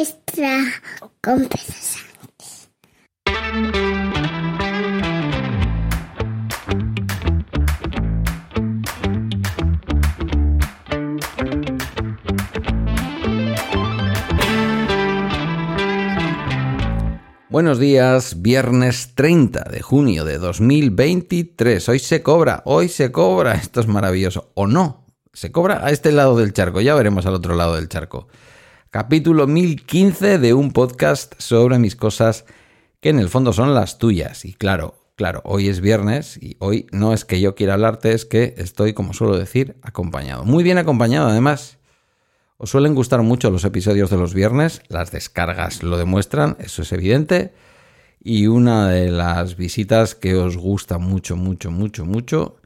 Pedro Sánchez. Buenos días, viernes 30 de junio de 2023. Hoy se cobra, hoy se cobra. Esto es maravilloso. ¿O no? Se cobra a este lado del charco, ya veremos al otro lado del charco. Capítulo 1015 de un podcast sobre mis cosas que en el fondo son las tuyas. Y claro, claro, hoy es viernes y hoy no es que yo quiera hablarte, es que estoy, como suelo decir, acompañado. Muy bien acompañado, además. Os suelen gustar mucho los episodios de los viernes, las descargas lo demuestran, eso es evidente. Y una de las visitas que os gusta mucho, mucho, mucho, mucho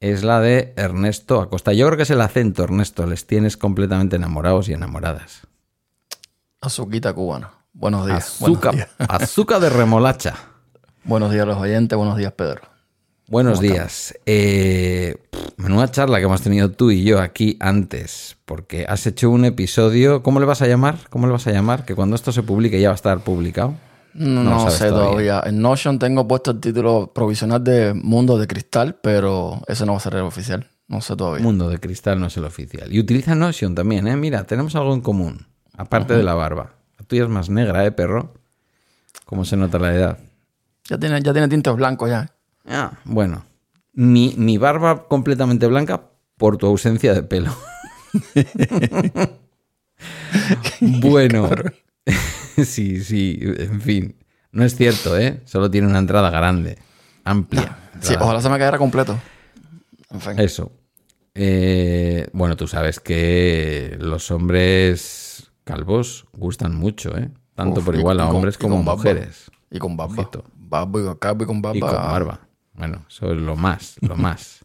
es la de Ernesto Acosta. Yo creo que es el acento, Ernesto, les tienes completamente enamorados y enamoradas. Azuquita cubana. Buenos días. Azúcar, Buenos días. azúcar de remolacha. Buenos días a los oyentes, buenos días Pedro. Buenos días. Eh, menuda charla que hemos tenido tú y yo aquí antes, porque has hecho un episodio. ¿Cómo le vas a llamar? ¿Cómo le vas a llamar? Que cuando esto se publique ya va a estar publicado. No, No sé todavía. todavía. En Notion tengo puesto el título provisional de Mundo de Cristal, pero eso no va a ser el oficial. No sé todavía. Mundo de Cristal no es el oficial. Y utiliza Notion también, ¿eh? Mira, tenemos algo en común, aparte de la barba. La tuya es más negra, ¿eh, perro? ¿Cómo se nota la edad? Ya tiene, ya tiene tintes blancos ya. Ah, bueno. Mi, mi barba completamente blanca por tu ausencia de pelo. bueno. sí, sí, en fin. No es cierto, ¿eh? Solo tiene una entrada grande, amplia. Sí, Entrada- ojalá se me quedara completo. En fin. Eso. Eh, bueno, tú sabes que los hombres calvos gustan mucho, ¿eh? Tanto Uf, por igual y a hombres como a mujeres. Y con barba. Barba y con calvo y con barba. Y con barba. Bueno, eso es lo más, lo más.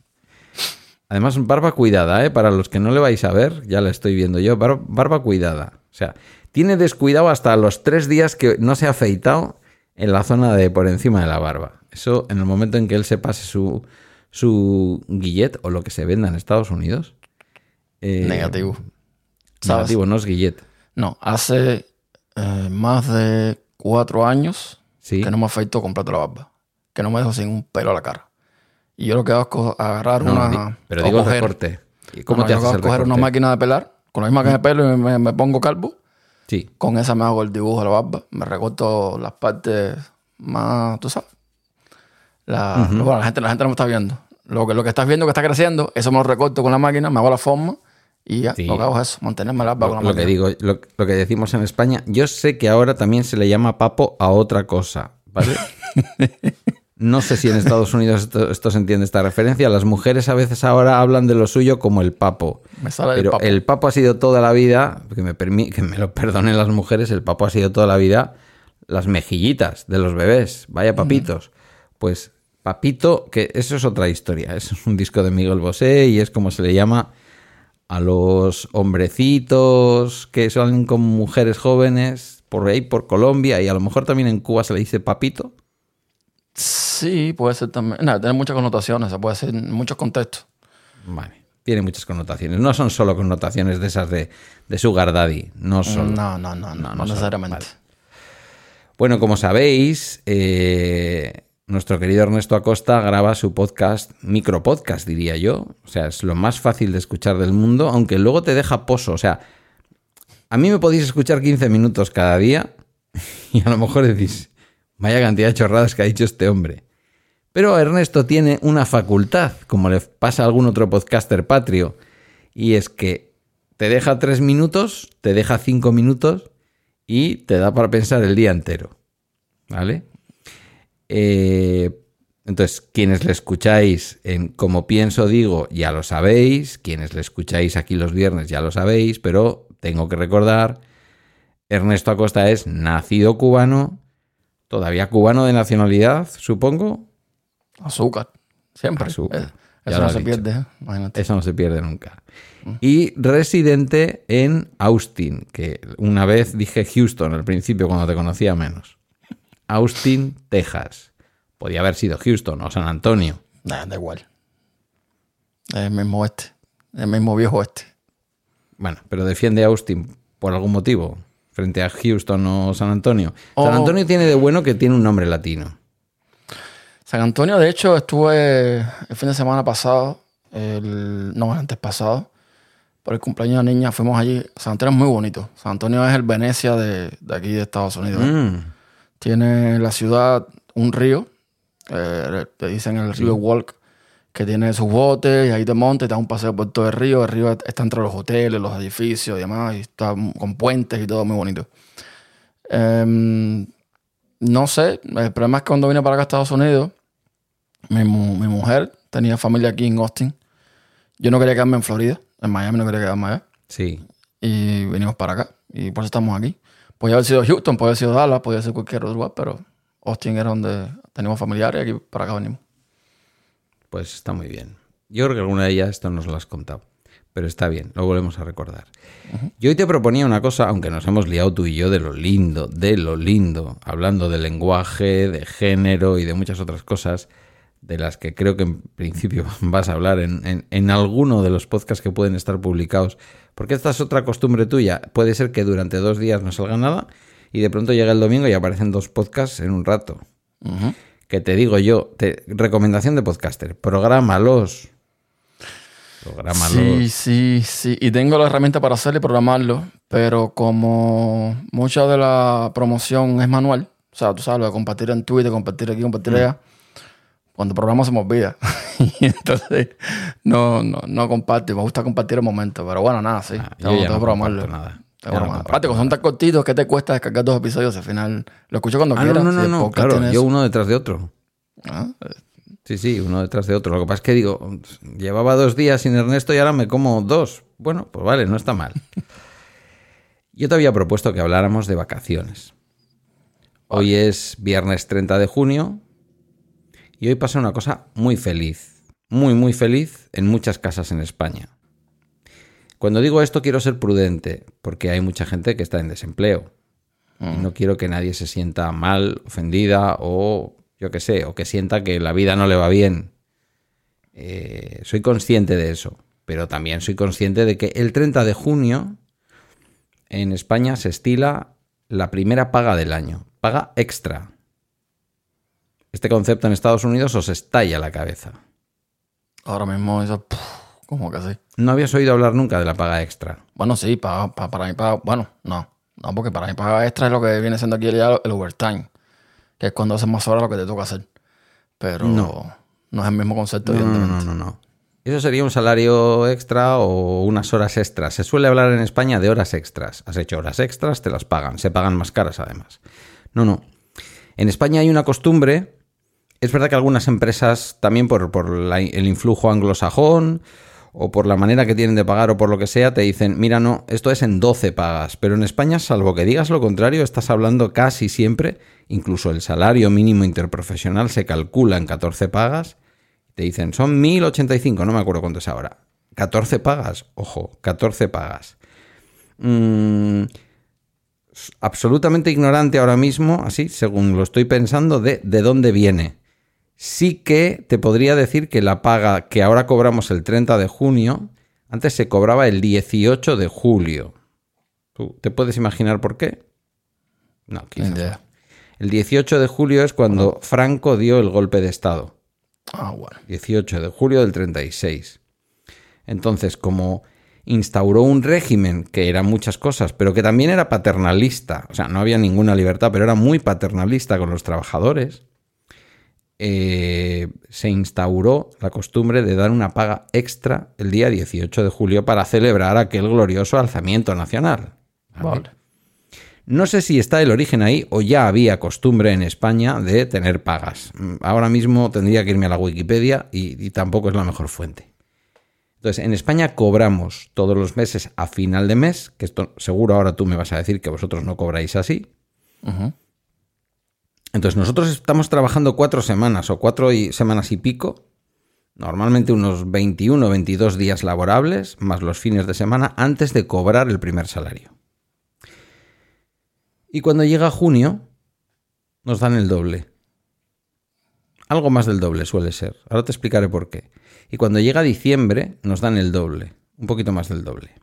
Además, barba cuidada, ¿eh? Para los que no le vais a ver, ya la estoy viendo yo. Bar- barba cuidada. O sea, tiene descuidado hasta los tres días que no se ha afeitado en la zona de por encima de la barba. Eso, en el momento en que él se pase su, su guillet o lo que se venda en Estados Unidos. eh, Negativo. ¿Sabes? Negativo, no es guillet. No, hace eh, más de cuatro años Sí. que no me afeito completo la barba. Que no me dejo sin un pelo a la cara. Y yo lo que hago es agarrar No, una. pero digo coger- recorte. ¿Y ¿Cómo No, te yo haces el coger una máquina de pelar, con la misma máquina de pelo y me, me pongo calvo. Sí. Con esa me hago el dibujo de la barba. Me recorto las partes más, tú sabes. La, Bueno, la gente, la gente no me está viendo. Lo que, lo que estás viendo que está creciendo, eso me lo recorto con la máquina, me hago la forma y ya. Sí. Lo que hago es eso, mantenerme la barba Lo, que digo, lo, lo que decimos en España, yo sé que ahora también se le llama papo a otra cosa, ¿vale? No sé si en Estados Unidos esto, esto se entiende esta referencia. Las mujeres a veces ahora hablan de lo suyo como el papo. Me sale Pero el papo. el papo ha sido toda la vida, que me, que me lo perdonen las mujeres, el papo ha sido toda la vida las mejillitas de los bebés. Vaya papitos. Pues papito, que eso es otra historia. Eso es un disco de Miguel Bosé y es como se le llama a los hombrecitos que salen con mujeres jóvenes por ahí, por Colombia y a lo mejor también en Cuba se le dice papito. Sí, puede ser también. No, tiene muchas connotaciones, puede decir en muchos contextos. Vale. Tiene muchas connotaciones. No son solo connotaciones de esas de, de Sugar Daddy. No son. No, no, no, no, no, no necesariamente. vale. Bueno, como sabéis, eh, nuestro querido Ernesto Acosta graba su podcast, micropodcast diría yo. O sea, es lo más fácil de escuchar del mundo, aunque luego te deja pozo. O sea, a mí me podéis escuchar 15 minutos cada día y a lo mejor decís, vaya cantidad de chorradas que ha dicho este hombre. Pero Ernesto tiene una facultad, como le pasa a algún otro podcaster patrio, y es que te deja tres minutos, te deja cinco minutos y te da para pensar el día entero. ¿Vale? Eh, entonces, quienes le escucháis en Como pienso digo, ya lo sabéis. Quienes le escucháis aquí los viernes, ya lo sabéis. Pero tengo que recordar, Ernesto Acosta es nacido cubano, todavía cubano de nacionalidad, supongo. Azúcar, siempre. Azúcar. Eh, Eso no se dicho. pierde, ¿eh? imagínate. Eso no se pierde nunca. Y residente en Austin, que una vez dije Houston al principio cuando te conocía menos. Austin, Texas. Podía haber sido Houston o San Antonio. Da igual. Es el mismo oeste. El mismo viejo oeste. Bueno, pero defiende Austin por algún motivo. frente a Houston o San Antonio. Oh. San Antonio tiene de bueno que tiene un nombre latino. San Antonio, de hecho, estuve el fin de semana pasado, el, no, antes pasado, por el cumpleaños de la niña, fuimos allí. San Antonio es muy bonito. San Antonio es el Venecia de, de aquí de Estados Unidos. Mm, Tiene la ciudad un río, eh, te dicen el río Walk, que tiene sus botes y ahí te montas y te das un paseo por todo el río. El río está entre los hoteles, los edificios y demás, y está con puentes y todo muy bonito. Em, no sé, el problema es que cuando vine para acá a Estados Unidos, mi, mu- mi mujer tenía familia aquí en Austin. Yo no quería quedarme en Florida, en Miami no quería quedarme allá. sí. Y venimos para acá. Y por eso estamos aquí. Podría haber sido Houston, podría haber sido Dallas, podría ser cualquier otro lugar, pero Austin era donde teníamos familiares y aquí para acá venimos. Pues está muy bien. Yo creo que alguna de ellas esto nos lo has contado. Pero está bien, lo volvemos a recordar. Yo hoy te proponía una cosa, aunque nos hemos liado tú y yo de lo lindo, de lo lindo, hablando de lenguaje, de género y de muchas otras cosas, de las que creo que en principio vas a hablar en, en- en alguno de los podcasts que pueden estar publicados. Porque esta es otra costumbre tuya. Puede ser que durante dos días no salga nada y de pronto llega el domingo y aparecen dos podcasts en un rato que te digo yo, te- recomendación de podcaster, prográmalos. Prográmalos. Sí, sí, sí. Y tengo la herramienta para hacerlo y programarlo, pero como mucha de la promoción es manual, o sea, tú sabes, lo de compartir en Twitter, compartir aquí, compartir allá, cuando programo se me olvida. y entonces no, no, no comparto. Me gusta compartir el momento, pero bueno, nada, sí. Ah, yo tengo, ya tengo no programarlo. nada. Tengo no Aparte, son tan cortitos, ¿qué te cuesta descargar dos episodios? Al final lo escucho cuando Ah, quiera. no, no, no, si claro, yo uno detrás de otro. Ah, Sí, sí, uno detrás de otro. Lo que pasa es que digo, llevaba dos días sin Ernesto y ahora me como dos. Bueno, pues vale, no está mal. Yo te había propuesto que habláramos de vacaciones. Hoy es viernes 30 de junio y hoy pasa una cosa muy feliz, muy, muy feliz en muchas casas en España. Cuando digo esto quiero ser prudente porque hay mucha gente que está en desempleo. Y no quiero que nadie se sienta mal, ofendida o yo qué sé, o que sienta que la vida no le va bien. Eh, soy consciente de eso, pero también soy consciente de que el 30 de junio en España se estila la primera paga del año, paga extra. Este concepto en Estados Unidos os estalla la cabeza. ahora mismo eso, como que sí. No habías oído hablar nunca de la paga extra. Bueno, sí, pa- pa- para mí paga, bueno, no, no, porque para mí paga extra es lo que viene siendo aquí el, el overtime, que es cuando haces más horas lo que te toca hacer. Pero No. no, es el mismo concepto, no, evidentemente. no, no, no. Eso sería un salario extra o unas horas extras. Se suele hablar en España de horas extras. Has hecho horas extras, te las pagan. Se pagan más caras además. No, no. En España hay una costumbre. Es verdad que algunas empresas, también por, el influjo anglosajón o por la manera que tienen de pagar o por lo que sea, te dicen, mira, no, esto es en 12 pagas. Pero en España, salvo que digas lo contrario, estás hablando casi siempre, incluso el salario mínimo interprofesional se calcula en 14 pagas. Te dicen, son 1085, no me acuerdo cuánto es ahora. 14 pagas, ojo, 14 pagas. Mm, absolutamente ignorante ahora mismo, así, según lo estoy pensando, de, de dónde viene. Sí que te podría decir que la paga que ahora cobramos el 30 de junio, antes se cobraba el 18 de julio. ¿Tú te puedes imaginar por qué? No, quizás. El 18 de julio es cuando Franco dio el golpe de Estado. Ah, bueno. 18 de julio del 36. Entonces, como instauró un régimen que era muchas cosas, pero que también era paternalista, o sea, no había ninguna libertad, pero era muy paternalista con los trabajadores, eh, se instauró la costumbre de dar una paga extra el día 18 de julio para celebrar aquel glorioso alzamiento nacional. Vale. No sé si está el origen ahí o ya había costumbre en España de tener pagas. Ahora mismo tendría que irme a la Wikipedia y, y tampoco es la mejor fuente. Entonces, en España cobramos todos los meses a final de mes, que esto seguro ahora tú me vas a decir que vosotros no cobráis así. Entonces, nosotros estamos trabajando cuatro semanas o cuatro y- semanas y pico, normalmente unos 21 o 22 días laborables, más los fines de semana, antes de cobrar el primer salario. Y cuando llega junio, nos dan el doble. Algo más del doble suele ser. Ahora te explicaré por qué. Y cuando llega diciembre, nos dan el doble. Un poquito más del doble.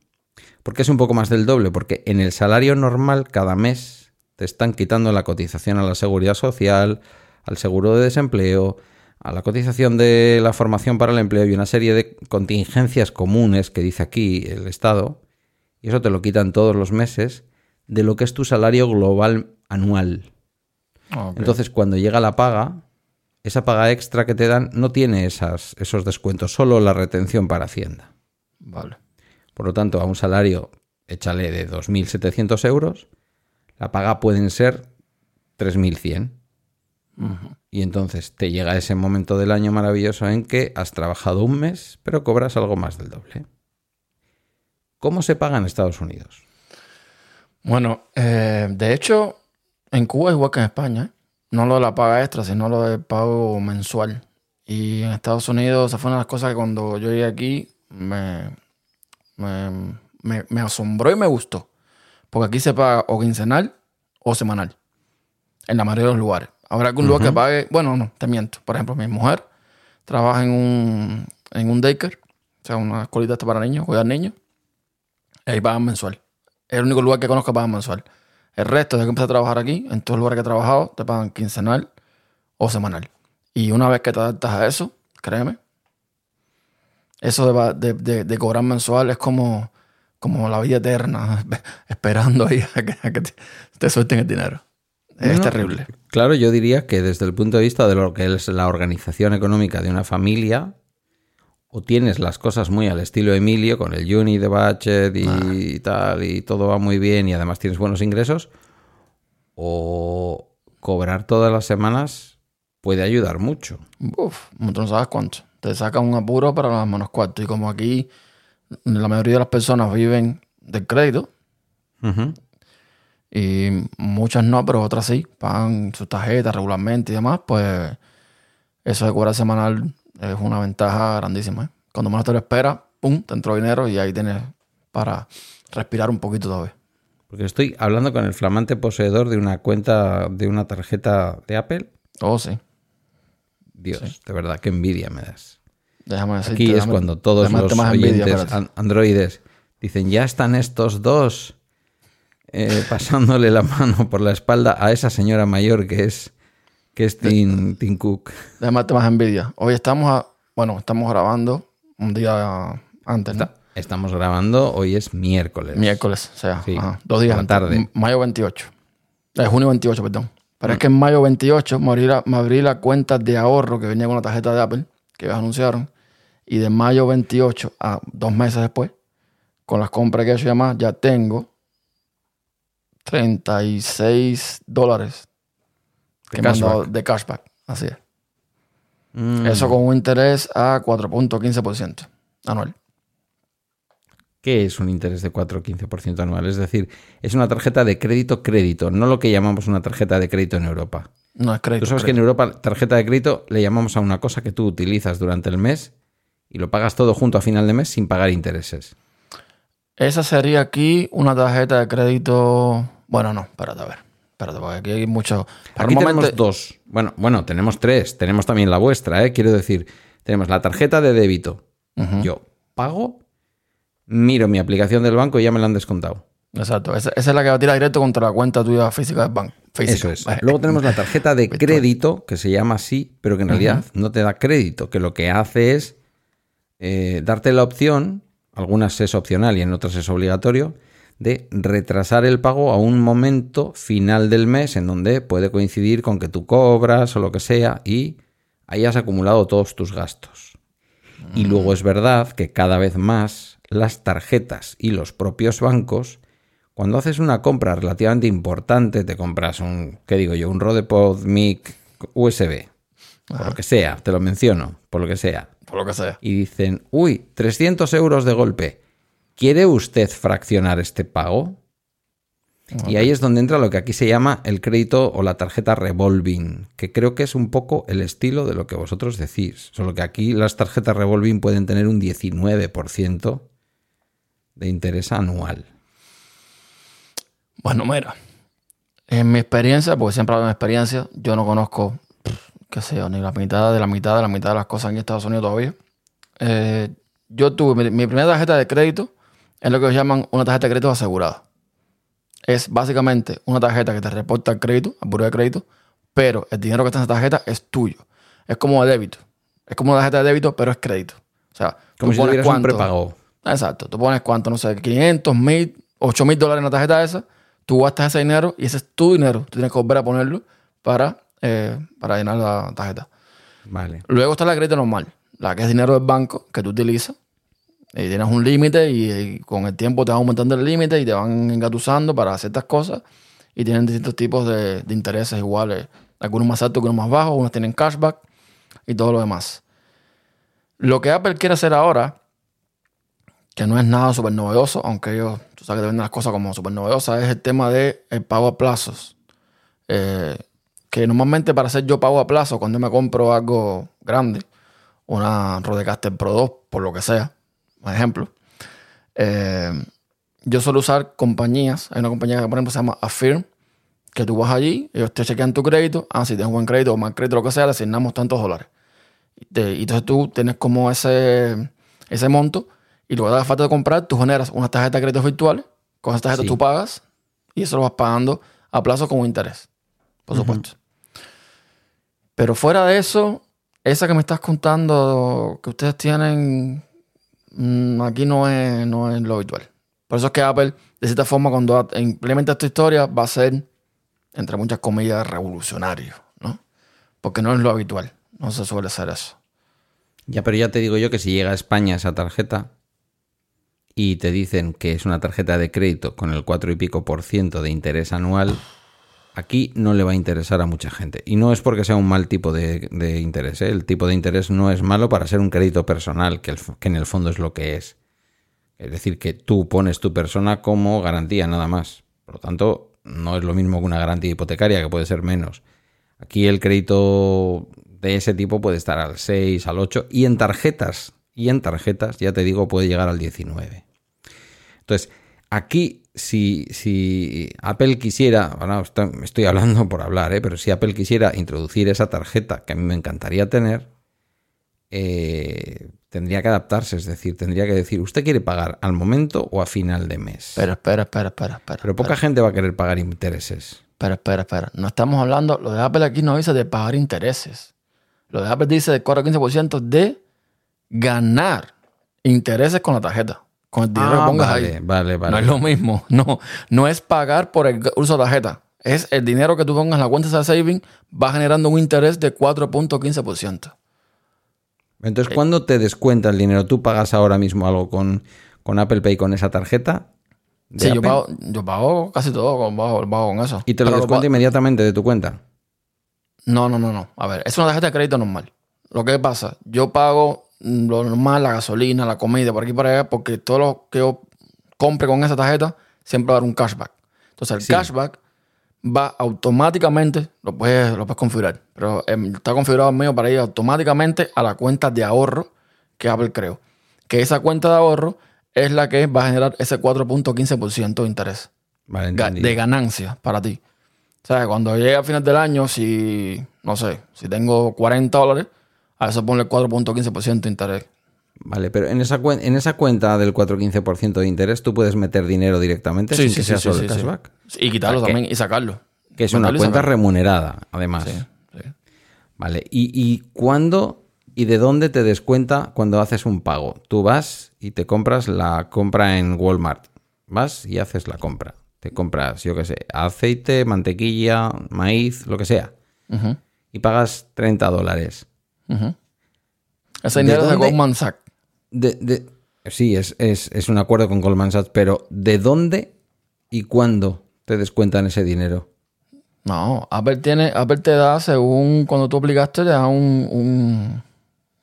¿Por qué es un poco más del doble? Porque en el salario normal cada mes te están quitando la cotización a la seguridad social, al seguro de desempleo, a la cotización de la formación para el empleo y una serie de contingencias comunes que dice aquí el Estado, y eso te lo quitan todos los meses, de lo que es tu salario global anual. Ah. Entonces, cuando llega la paga, esa paga extra que te dan no tiene esas, esos descuentos, solo la retención para Hacienda. Vale. Por lo tanto, a un salario, échale de 2.700 euros, la paga pueden ser 3.100. Y entonces te llega ese momento del año maravilloso en que has trabajado un mes, pero cobras algo más del doble. ¿Cómo se paga en Estados Unidos? Bueno, eh, de hecho, en Cuba es igual que en España. ¿eh? No lo de la paga extra, sino lo del pago mensual. Y en Estados Unidos, esa fue una de las cosas que cuando yo llegué aquí me, me, me- me asombró y me gustó. Porque aquí se paga o quincenal o semanal. En la mayoría de los lugares. Habrá algún lugar que pague. Bueno, no, te miento. Por ejemplo, mi mujer trabaja en un, en un daycare, o sea, una escuelita para niños, cuidar niños. Y ahí pagan mensual. Es el único lugar que conozco que pagan mensual. El resto, desde que empecé a trabajar aquí, en todos los lugares que he trabajado, te pagan quincenal o semanal. Y una vez que te adaptas a eso, créeme, eso de- de- de cobrar mensual es como, como la vida eterna, esperando ahí a que, a que te, te suelten el dinero. Es No, terrible. Claro, yo diría que desde el punto de vista de lo que es la organización económica de una familia, o tienes las cosas muy al estilo Emilio, con el uni de budget y tal, y todo va muy bien y además tienes buenos ingresos, o cobrar todas las semanas puede ayudar mucho. Uf, no sabes cuánto. Te saca un apuro para los menos cuartos. Y como aquí la mayoría de las personas viven del crédito, y muchas no, pero otras sí, pagan sus tarjetas regularmente y demás, pues eso de cobrar semanal es una ventaja grandísima. ¿eh? Cuando menos te lo esperas, pum, te entró dinero y ahí tienes para respirar un poquito todavía. Porque estoy hablando con el flamante poseedor de una cuenta, de una tarjeta de Apple. Oh, sí. Dios, de verdad, qué envidia me das. Déjame decirte. Aquí es déjame- cuando todos los oyentes an- androides dicen, ya están estos dos eh, pasándole la mano por la espalda a esa señora mayor que es, que es Tim, Tim Cook. Déjame darte más envidia. Hoy estamos, a- bueno, estamos grabando un día antes, ¿no? Estamos grabando, hoy es miércoles. Miércoles, o sea, Sí, ajá, dos días antes. tarde. Mayo 28. Eh, junio 28, perdón. Pero Mm. es que en mayo 28 me abrí, la, me abrí la cuenta de ahorro que venía con la tarjeta de Apple, que ellos anunciaron. Y de mayo 28 a dos meses después, con las compras que he hecho y demás, ya tengo 36 dólares De que me han dado cashback. de cashback. Así es. Mm, Eso con un interés a 4.15% anual. ¿Qué es un interés de 4 o 15% anual? Es decir, es una tarjeta de crédito crédito, no lo que llamamos una tarjeta de crédito en Europa. No es crédito. Tú sabes que en Europa tarjeta de crédito le llamamos a una cosa que tú utilizas durante el mes y lo pagas todo junto a final de mes sin pagar intereses. Esa sería aquí una tarjeta de crédito. Bueno, no, espérate, a ver. Espérate, porque aquí hay mucho. Por Aquí tenemos dos. Bueno, bueno, tenemos tres. Tenemos también la vuestra, ¿eh? Quiero decir, tenemos la tarjeta de débito. Yo pago, miro mi aplicación del banco y ya me la han descontado. Exacto. Esa, esa es la que va a tirar directo contra la cuenta tuya física del banco. Física. Eso es. Luego tenemos la tarjeta de crédito, que se llama así, pero que en realidad no te da crédito, que lo que hace es eh, darte la opción, algunas es opcional y en otras es obligatorio, de retrasar el pago a un momento final del mes en donde puede coincidir con que tú cobras o lo que sea y ahí has acumulado todos tus gastos. Y luego es verdad que cada vez más las tarjetas y los propios bancos, cuando haces una compra relativamente importante, te compras un, ¿qué digo yo? Un Rodepod Mic USB, por lo que sea, te lo menciono, por lo que sea. Por lo que sea. Y dicen, uy, 300 euros de golpe. ¿Quiere usted fraccionar este pago? Y ahí es donde entra lo que aquí se llama el crédito o la tarjeta revolving, que creo que es un poco el estilo de lo que vosotros decís. Solo que aquí las tarjetas revolving pueden tener un 19% de interés anual. Bueno, mira. En mi experiencia, porque siempre hablo de mi experiencia, yo no conozco, qué sé yo, ni la mitad de la mitad de la mitad de las cosas en Estados Unidos todavía. Eh, yo tuve mi, mi primera tarjeta de crédito es lo que llaman una tarjeta de crédito asegurada. Es básicamente una tarjeta que te reporta el crédito, al buro de crédito, pero el dinero que está en esa tarjeta es tuyo. Es como de débito. Es como una tarjeta de débito, pero es crédito. O sea, Como tú si pones tuvieras un cuánto- prepago. Exacto. Tú pones cuánto, no sé, 500, 1000, 8 mil dólares en la tarjeta esa. Tú gastas ese dinero y ese es tu dinero. Tú tienes que volver a ponerlo para, eh, para llenar la tarjeta. Vale. Luego está la crédito normal, la que es dinero del banco que tú utilizas. Y tienes un límite y, y con el tiempo te va aumentando el límite y te van engatusando para ciertas cosas. Y tienen distintos tipos de, de intereses iguales. Algunos más altos, algunos más bajos, unos tienen cashback y todo lo demás. Lo que Apple quiere hacer ahora, que no es nada súper novedoso, aunque ellos, tú sabes que te venden las cosas como súper novedosas, es el tema de el pago a plazos. Eh, que normalmente para hacer yo pago a plazo, cuando me compro algo grande, una Rodecaster Pro 2, por lo que sea, por ejemplo, eh, yo suelo usar compañías. Hay una compañía que, por ejemplo, se llama Affirm, que tú vas allí, ellos te chequean tu crédito. Ah, si tienes buen crédito o mal crédito, lo que sea, le asignamos tantos dólares. Y, te- entonces tú tienes como ese, ese monto y luego de la falta de comprar, tú generas una tarjeta de crédito virtuales. Con esa tarjeta Sí. tú pagas y eso lo vas pagando a plazo con interés, por supuesto. Pero fuera de eso, esa que me estás contando que ustedes tienen, mm, aquí no es, no es lo habitual. Por eso es que Apple, de cierta forma, cuando implementa esta historia, va a ser, entre muchas comillas, revolucionario, ¿no? Porque no es lo habitual. No se suele hacer eso. Ya, pero ya te digo yo que si llega a España esa tarjeta y te dicen que es una tarjeta de crédito con el 4 y pico por ciento de interés anual, aquí no le va a interesar a mucha gente. Y no es porque sea un mal tipo de, interés. ¿eh? El tipo de interés no es malo para ser un crédito personal, que, que en el fondo es lo que es. Es decir, que tú pones tu persona como garantía nada más. Por lo tanto, no es lo mismo que una garantía hipotecaria, que puede ser menos. Aquí el crédito de ese tipo puede estar al 6, al 8 y en tarjetas, y en tarjetas, ya te digo, puede llegar al 19. Entonces, aquí, si, si Apple quisiera, bueno, esto- estoy hablando por hablar, ¿eh? pero si Apple quisiera introducir esa tarjeta, que a mí me encantaría tener, eh, tendría que adaptarse, es decir, tendría que decir, ¿usted quiere pagar al momento o a final de mes? Pero espera, espera, espera, espera. Pero poca gente va a querer pagar intereses. Espera, espera, espera. No estamos hablando, lo de Apple aquí no dice de pagar intereses. Lo de Apple dice de 4 a 15% de ganar intereses con la tarjeta. Con el dinero Ah, que pongas vale, ahí. vale, vale. No es lo mismo. No, no es pagar por el uso de tarjeta. Es el dinero que tú pongas en la cuenta de saving va generando un interés de 4.15%. Entonces, ¿cuándo te descuenta el dinero? ¿Tú pagas ahora mismo algo con, con Apple Pay con esa tarjeta? Sí, yo pago, yo pago casi todo con, pago, pago con eso. Y te lo Pero descuenta inmediatamente de tu cuenta. No, no, no, no. A ver, es una tarjeta de crédito normal. Lo que pasa, yo pago lo normal, la gasolina, la comida, por aquí y por allá, porque todo lo que yo compre con esa tarjeta siempre va a dar un cashback. Entonces, el Sí. cashback va automáticamente, lo puedes, lo puedes configurar, pero em, está configurado el mío para ir automáticamente a la cuenta de ahorro que Apple creó. Que esa cuenta de ahorro es la que va a generar ese 4.15% de interés Vale, de ganancia para ti. O sea, cuando llegue a final del año, si, no sé, si tengo 40 dólares, a eso ponle 4.15% de interés. Vale, pero en esa, en esa cuenta del 4-15% de interés, ¿tú puedes meter dinero directamente sin que sea solo el cashback? Y quitarlo O sea, que- también y sacarlo. Que es una cuenta remunerada, además. Vale, ¿Y, ¿y cuándo y de dónde te descuenta cuando haces un pago? Tú vas y te compras la compra en Walmart. Vas y haces la compra. Te compras, yo qué sé, aceite, mantequilla, maíz, lo que sea. Y pagas 30 dólares. Ese ¿De dinero es de dónde? Goldman Sachs. De, de- sí, es, es- es un acuerdo con Goldman Sachs, pero ¿de dónde y cuándo te descuentan ese dinero? No, Apple, tiene, Apple te da, según cuando tú aplicaste, te da un, un,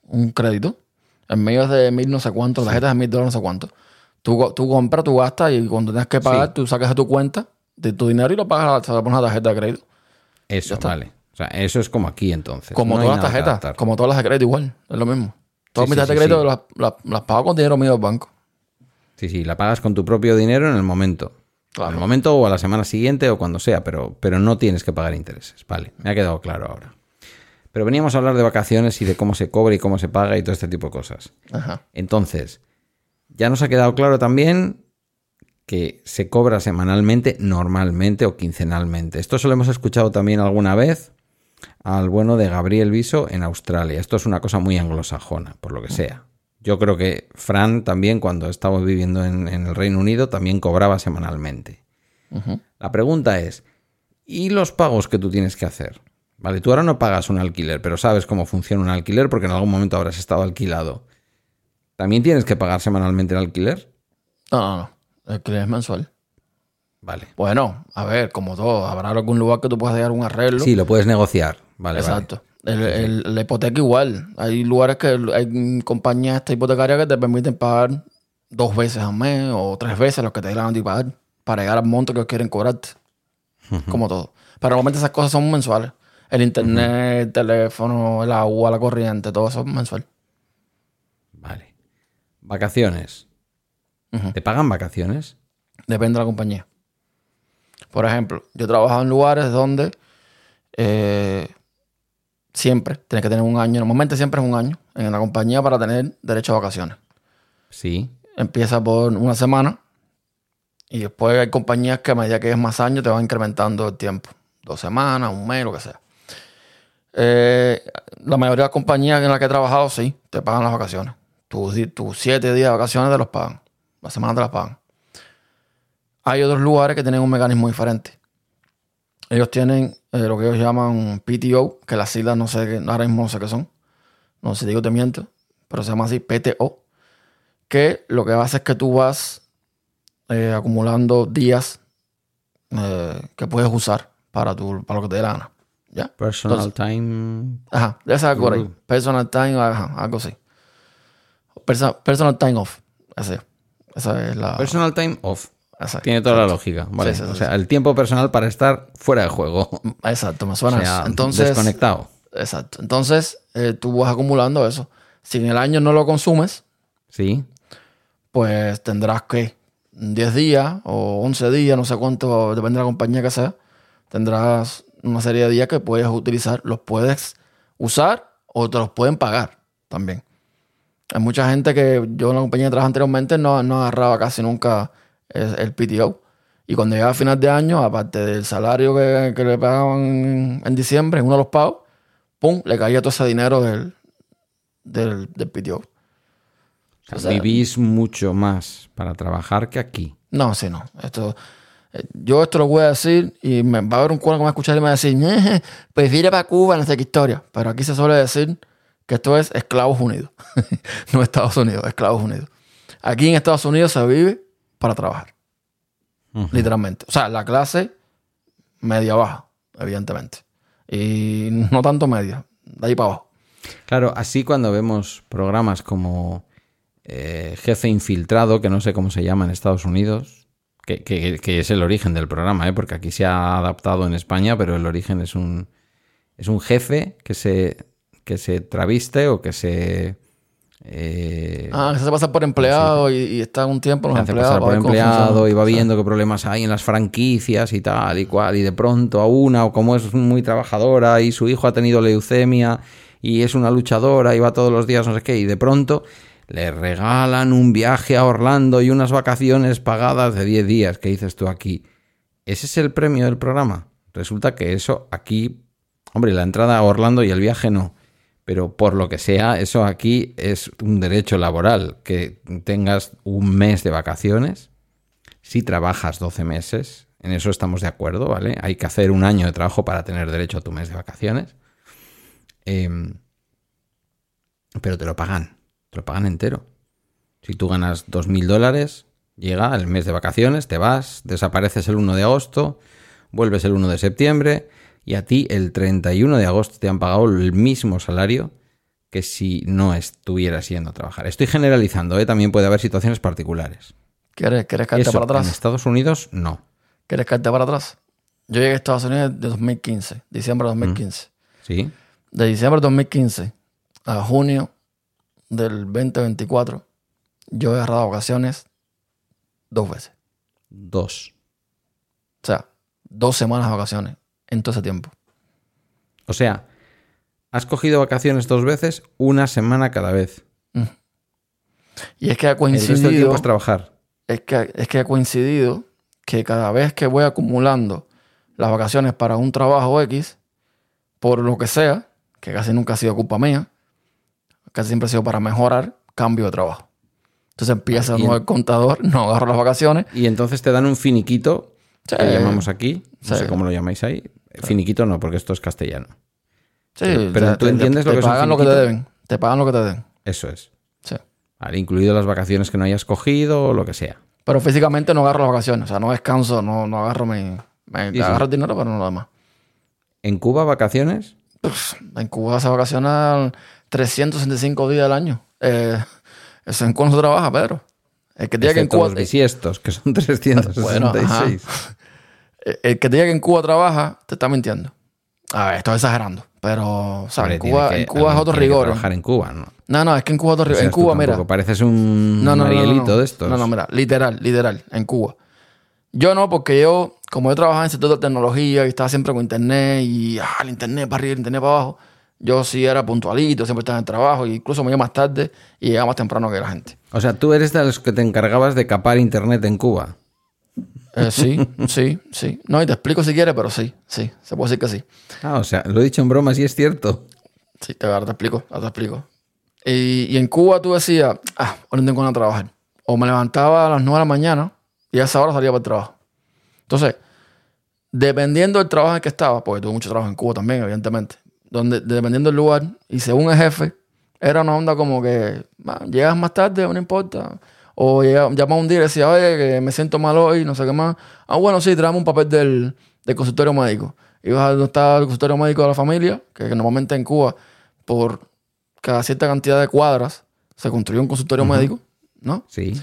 un crédito. En medio de mil no sé cuánto, la tarjeta es de mil dólares no sé cuánto. Tú, tú compras, tú gastas y cuando tienes que pagar, Sí. tú sacas de tu cuenta de tu dinero y lo pagas, se lo pones a la tarjeta de crédito. Eso, vale. O sea, eso es como aquí entonces. Como No todas las tarjetas, como todas las de crédito igual, es lo mismo. Todas Sí, mis tarjetas de crédito las, las- las pago con dinero mío del banco. Sí, sí, la pagas con tu propio dinero en el momento. Claro. En el momento o a la semana siguiente o cuando sea, pero, pero no tienes que pagar intereses. Vale, me ha quedado claro ahora. Pero veníamos a hablar de vacaciones y de cómo se cobra y cómo se paga y todo este tipo de cosas. Ajá. Entonces, ya nos ha quedado claro también que se cobra semanalmente, normalmente o quincenalmente. Esto se lo hemos escuchado también alguna vez al bueno de Gabriel Viso en Australia. Esto es una cosa muy anglosajona, por lo que sea. Yo creo que Fran también, cuando estaba viviendo en, el Reino Unido, también cobraba semanalmente. La pregunta es, ¿y los pagos que tú tienes que hacer? Vale, tú ahora no pagas un alquiler, pero sabes cómo funciona un alquiler porque en algún momento habrás estado alquilado. ¿También tienes que pagar semanalmente el alquiler? No, no, no. El alquiler es mensual. Vale. Bueno, a ver, como todo, habrá algún lugar que tú puedas dejar un arreglo. Sí, lo puedes negociar. Vale, Exacto. la hipoteca igual. Hay lugares que hay compañías hipotecarias que te permiten pagar dos veces al mes o tres veces lo que te dieran a pagar para llegar al monto que quieren cobrarte. Como todo. Pero normalmente esas cosas son mensuales. El internet, el teléfono, el agua, la corriente, todo eso es mensual. Vale. Vacaciones. ¿Te pagan vacaciones? Depende de la compañía. Por ejemplo, yo he trabajado en lugares donde eh, siempre tienes que tener un año, normalmente siempre es un año en la compañía para tener derecho a vacaciones. Sí. Empieza por una semana y después hay compañías que a medida que es más años te van incrementando el tiempo. Dos semanas, un mes, lo que sea. Eh, la mayoría de las compañías en las que he trabajado, sí, te pagan las vacaciones. Tus, tus siete días de vacaciones te los pagan. La semana te las pagan. Hay otros lugares que tienen un mecanismo diferente. Ellos tienen eh, lo que ellos llaman PTO, que las siglas no sé, ahora mismo no sé qué son. No sé si digo te miento, pero se llama así PTO. Que lo que hace es que tú vas eh, acumulando días eh, que puedes usar para, tu, para lo que te dé la gana. ¿Ya? Personal time. Ajá, ya sabes por ahí. Personal time, ajá, algo así. personal time off. Así. Esa es la. Personal time off. Tiene toda la lógica. Vale. o sea, el tiempo personal para estar fuera de juego. Exacto, me suena. Entonces, desconectado. Exacto. Entonces, eh, tú vas acumulando eso. Si en el año no lo consumes, sí. pues tendrás que 10 días o 11 días, no sé cuánto, depende de la compañía que sea, tendrás una serie de días que puedes utilizar. Los puedes usar o te los pueden pagar también. Hay mucha gente que yo en la compañía de trabajo anteriormente no, no agarraba casi nunca el, el PTO. Y cuando llegaba a final de año, aparte del salario que, le pagaban en diciembre, en uno de los pagos, ¡pum! le caía todo ese dinero del, del, del PTO. vivís mucho más para trabajar que aquí. No, sí, no. Esto, eh, yo esto lo voy a decir y me va a haber un cuerno que me va a escuchar y me va a decir, pues ir para Cuba, no sé qué historia. Pero aquí se suele decir que esto es Esclavos Unidos. no Estados Unidos, Esclavos Unidos. Aquí en Estados Unidos se vive para trabajar. Literalmente. O sea, la clase media baja, evidentemente. Y no tanto media, de ahí para abajo. Claro, así cuando vemos programas como eh, Jefe Infiltrado, que no sé cómo se llama en Estados Unidos, que, que, es el origen del programa, ¿eh? porque aquí se ha adaptado en España, pero el origen es un, es un jefe que se que se traviste o que se... Eh, ah, se pasa por empleado y, está un tiempo en los empleados. por empleado y va viendo qué problemas hay en las franquicias y tal y cual. Y de pronto a una, o como es muy trabajadora y su hijo ha tenido leucemia y es una luchadora y va todos los días, no sé qué, y de pronto le regalan un viaje a Orlando y unas vacaciones pagadas de 10 días. ¿Qué dices tú aquí? ¿Ese es el premio del programa? Resulta que eso aquí, hombre, la entrada a Orlando y el viaje no. Pero por lo que sea, eso aquí es un derecho laboral, que tengas un mes de vacaciones. Si trabajas 12 meses, en eso estamos de acuerdo, ¿vale? Hay que hacer un año de trabajo para tener derecho a tu mes de vacaciones. Em, pero te lo pagan, te lo pagan entero. Si tú ganas 2.000 dólares, llega el mes de vacaciones, te vas, desapareces el 1 de agosto, vuelves el 1 de septiembre, y a ti el 31 de agosto te han pagado el mismo salario que si no estuvieras yendo a trabajar. Estoy generalizando, ¿eh? también puede haber situaciones particulares. ¿Quieres, ¿quieres para atrás? En Estados Unidos, no. ¿Quieres caerte para atrás? Yo llegué a Estados Unidos de 2015, diciembre de 2015. Sí. De diciembre de 2015 a junio del 2024, yo he agarrado vacaciones dos veces. Dos. O sea, dos semanas de vacaciones en todo ese tiempo. O sea, has cogido vacaciones dos veces, una semana cada vez. Y es que ha coincidido. El tiempo es trabajar. es que, es que ha coincidido que cada vez que voy acumulando las vacaciones para un trabajo X, por lo que sea, que casi nunca ha sido culpa mía, casi siempre ha sido para mejorar, cambio de trabajo. Entonces empieza de nuevo el contador, no agarro las vacaciones. Y entonces te dan un finiquito, Sí. que llamamos aquí, no Sí. sé cómo lo llamáis ahí. Finiquito no, porque esto es castellano. Sí, Pero- pero te- tú te- entiendes te, lo que es un pagan lo que te deben. Te pagan lo que te den. Eso es. Sí. Vale, incluido las vacaciones que no hayas cogido o lo que sea. Pero físicamente no agarro las vacaciones. O sea, no descanso, no, no agarro mi. Me Sí, agarro dinero, pero no lo demás. ¿En Cuba vacaciones? Pff, en Cuba se vacaciona 365 días al año. Eh, eso en se trabaja, Pedro. El que diga que en Cuba. los bisiestos, que son 366. eh, el que te diga que en Cuba trabaja, te está mintiendo. A ver, estoy exagerando. Pero, o sea, en Cuba, que- en Cuba es otro rigor. trabajar en Cuba, ¿no? No, no, es que en Cuba es otro rigor. En Cuba, mira. Pareces un No, no, no. de estos. No, no, mira, literal, literal, en Cuba. Yo no, porque yo, como yo trabajaba en el sector de tecnología y estaba siempre con internet y ah, el internet para arriba, el internet para abajo, yo sí era puntualito, siempre estaba en el trabajo, e incluso me iba más tarde y llegaba más temprano que la gente. O sea, tú eres de los que te encargabas de capar internet en Cuba. Eh, sí, sí, sí. No, y te explico si quieres, pero sí, sí, se puede decir que sí. Ah, o sea, lo he dicho en broma, sí es cierto. Sí, te, ahora te explico, ahora te explico. Y, y en Cuba tú decías, ah, hoy no tengo nada que trabajar. O me levantaba a las 9 de la mañana y a esa hora salía para el trabajo. Entonces, dependiendo del trabajo en que estaba, porque tuve mucho trabajo en Cuba también, evidentemente, donde, dependiendo del lugar y según el jefe, era una onda como que, "Ah, llegas más tarde, no importa. O llama un día y decía, oye, que me siento mal hoy, no sé qué más. Ah, bueno, sí, traemos un papel del, del consultorio médico. Ibas a donde está el consultorio médico de la familia, que, que normalmente en Cuba, por cada cierta cantidad de cuadras, se construyó un consultorio médico, ¿no? Sí.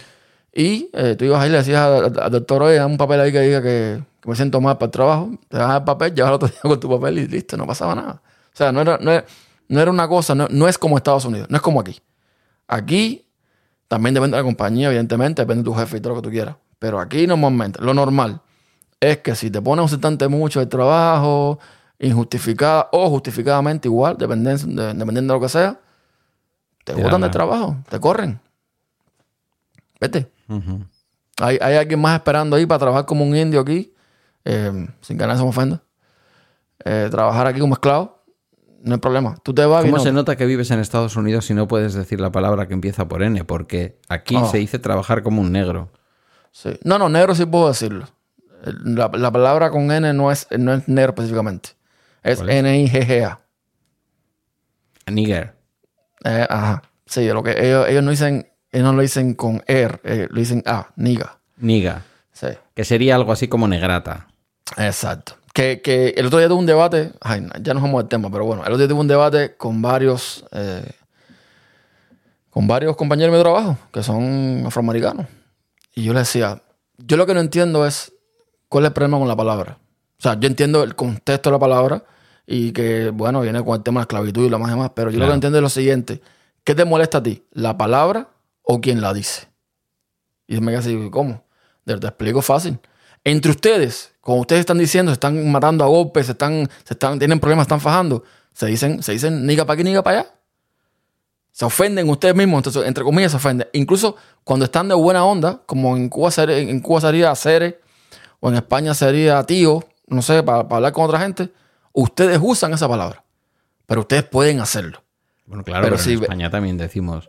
Y eh, tú ibas ahí y le decías al, al- al doctor, oye, dame un papel ahí que diga que, que me siento mal para el trabajo. Te das el papel, llevas el otro día con tu papel y listo, no pasaba nada. O sea, no era, no era, no era una cosa, no, no es como Estados Unidos, no es como aquí. Aquí también depende de la compañía, evidentemente, depende de tu jefe y todo lo que tú quieras. Pero aquí normalmente, lo normal es que si te pones un ausentante mucho del trabajo, injustificada o justificadamente igual, dependiendo de, dependiendo de lo que sea, te botan del trabajo, te corren. Vete. Hay, hay alguien más esperando ahí para trabajar como un indio aquí, eh, sin ganar esa ofenda. Eh, trabajar aquí como esclavo, no hay problema. Tú te vas ¿Cómo no- se nota que vives en Estados Unidos si no puedes decir la palabra que empieza por N? Porque aquí Oh. se dice trabajar como un negro. Sí. No, no, negro sí puedo decirlo. La, la palabra con N no es, no es negro específicamente. Es. N-I-G-G-A. Nigger. Eh, ajá. Sí, lo que ellos, ellos no dicen, ellos no lo dicen con er, eh, lo dicen A, niga. Niga. Sí. Que sería algo así como negrata. Exacto. Que, que el otro día tuve un debate, ay, ya nos vamos del tema, pero bueno, el otro día tuve un debate con varios, eh, con varios compañeros de mi trabajo que son afroamericanos. Y yo les decía, yo lo que no entiendo es cuál es el problema con la palabra. O sea, yo entiendo el contexto de la palabra y que, bueno, viene con el tema de la esclavitud y lo más demás, pero yo lo que entiendo es lo siguiente. ¿Qué te molesta a ti? ¿La palabra o quien la dice? Y me quedé así, ¿cómo? Te te explico fácil. Entre ustedes, como ustedes están diciendo, se están matando a golpes, se están, se están, tienen problemas, están fajando, se dicen, se dicen niga para aquí, niga para allá. Se ofenden ustedes mismos, entonces, entre comillas, se ofenden. Incluso cuando están de buena onda, como en Cuba, sería- en Cuba sería Cere, o en España sería tío, no sé, para, para hablar con otra gente, ustedes usan esa palabra. Pero ustedes pueden hacerlo. Bueno, claro, Pero en España también decimos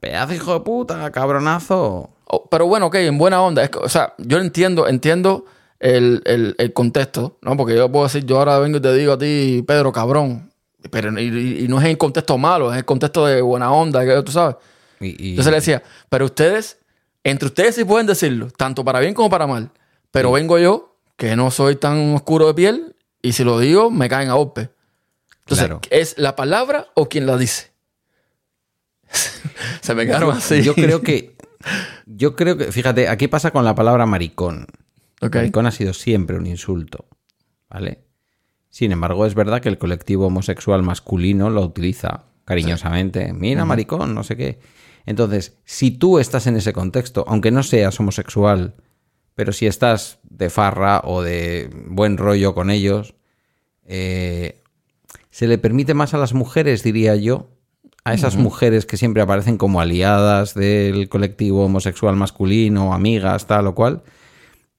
pedazo hijo de puta, cabronazo. Oh, Pero bueno, ok, en buena onda. Es que, o sea, yo entiendo, entiendo el, el- el contexto, ¿no? Porque yo puedo decir, yo ahora vengo y te digo a ti, Pedro, cabrón. Pero y, no es en contexto malo, es en contexto de buena onda, que tú sabes. Y, y- Entonces le decía, pero ustedes, entre ustedes sí pueden decirlo, tanto para bien como para mal. Pero vengo yo, que no soy tan oscuro de piel, y si lo digo, me caen a golpe. Entonces, Claro. ¿es la palabra o quien la dice? Se me quedaron así. Yo creo que. Yo creo que. Fíjate, aquí pasa con la palabra maricón. Maricón ha sido siempre un insulto. ¿Vale? Sin embargo, es verdad que el colectivo homosexual masculino lo utiliza cariñosamente. Mira, maricón, no sé qué. Entonces, si tú estás en ese contexto, aunque no seas homosexual, pero si estás de farra o de buen rollo con ellos, eh, se le permite más a las mujeres, diría yo, a esas mujeres que siempre aparecen como aliadas del colectivo homosexual masculino, amigas, tal o cual.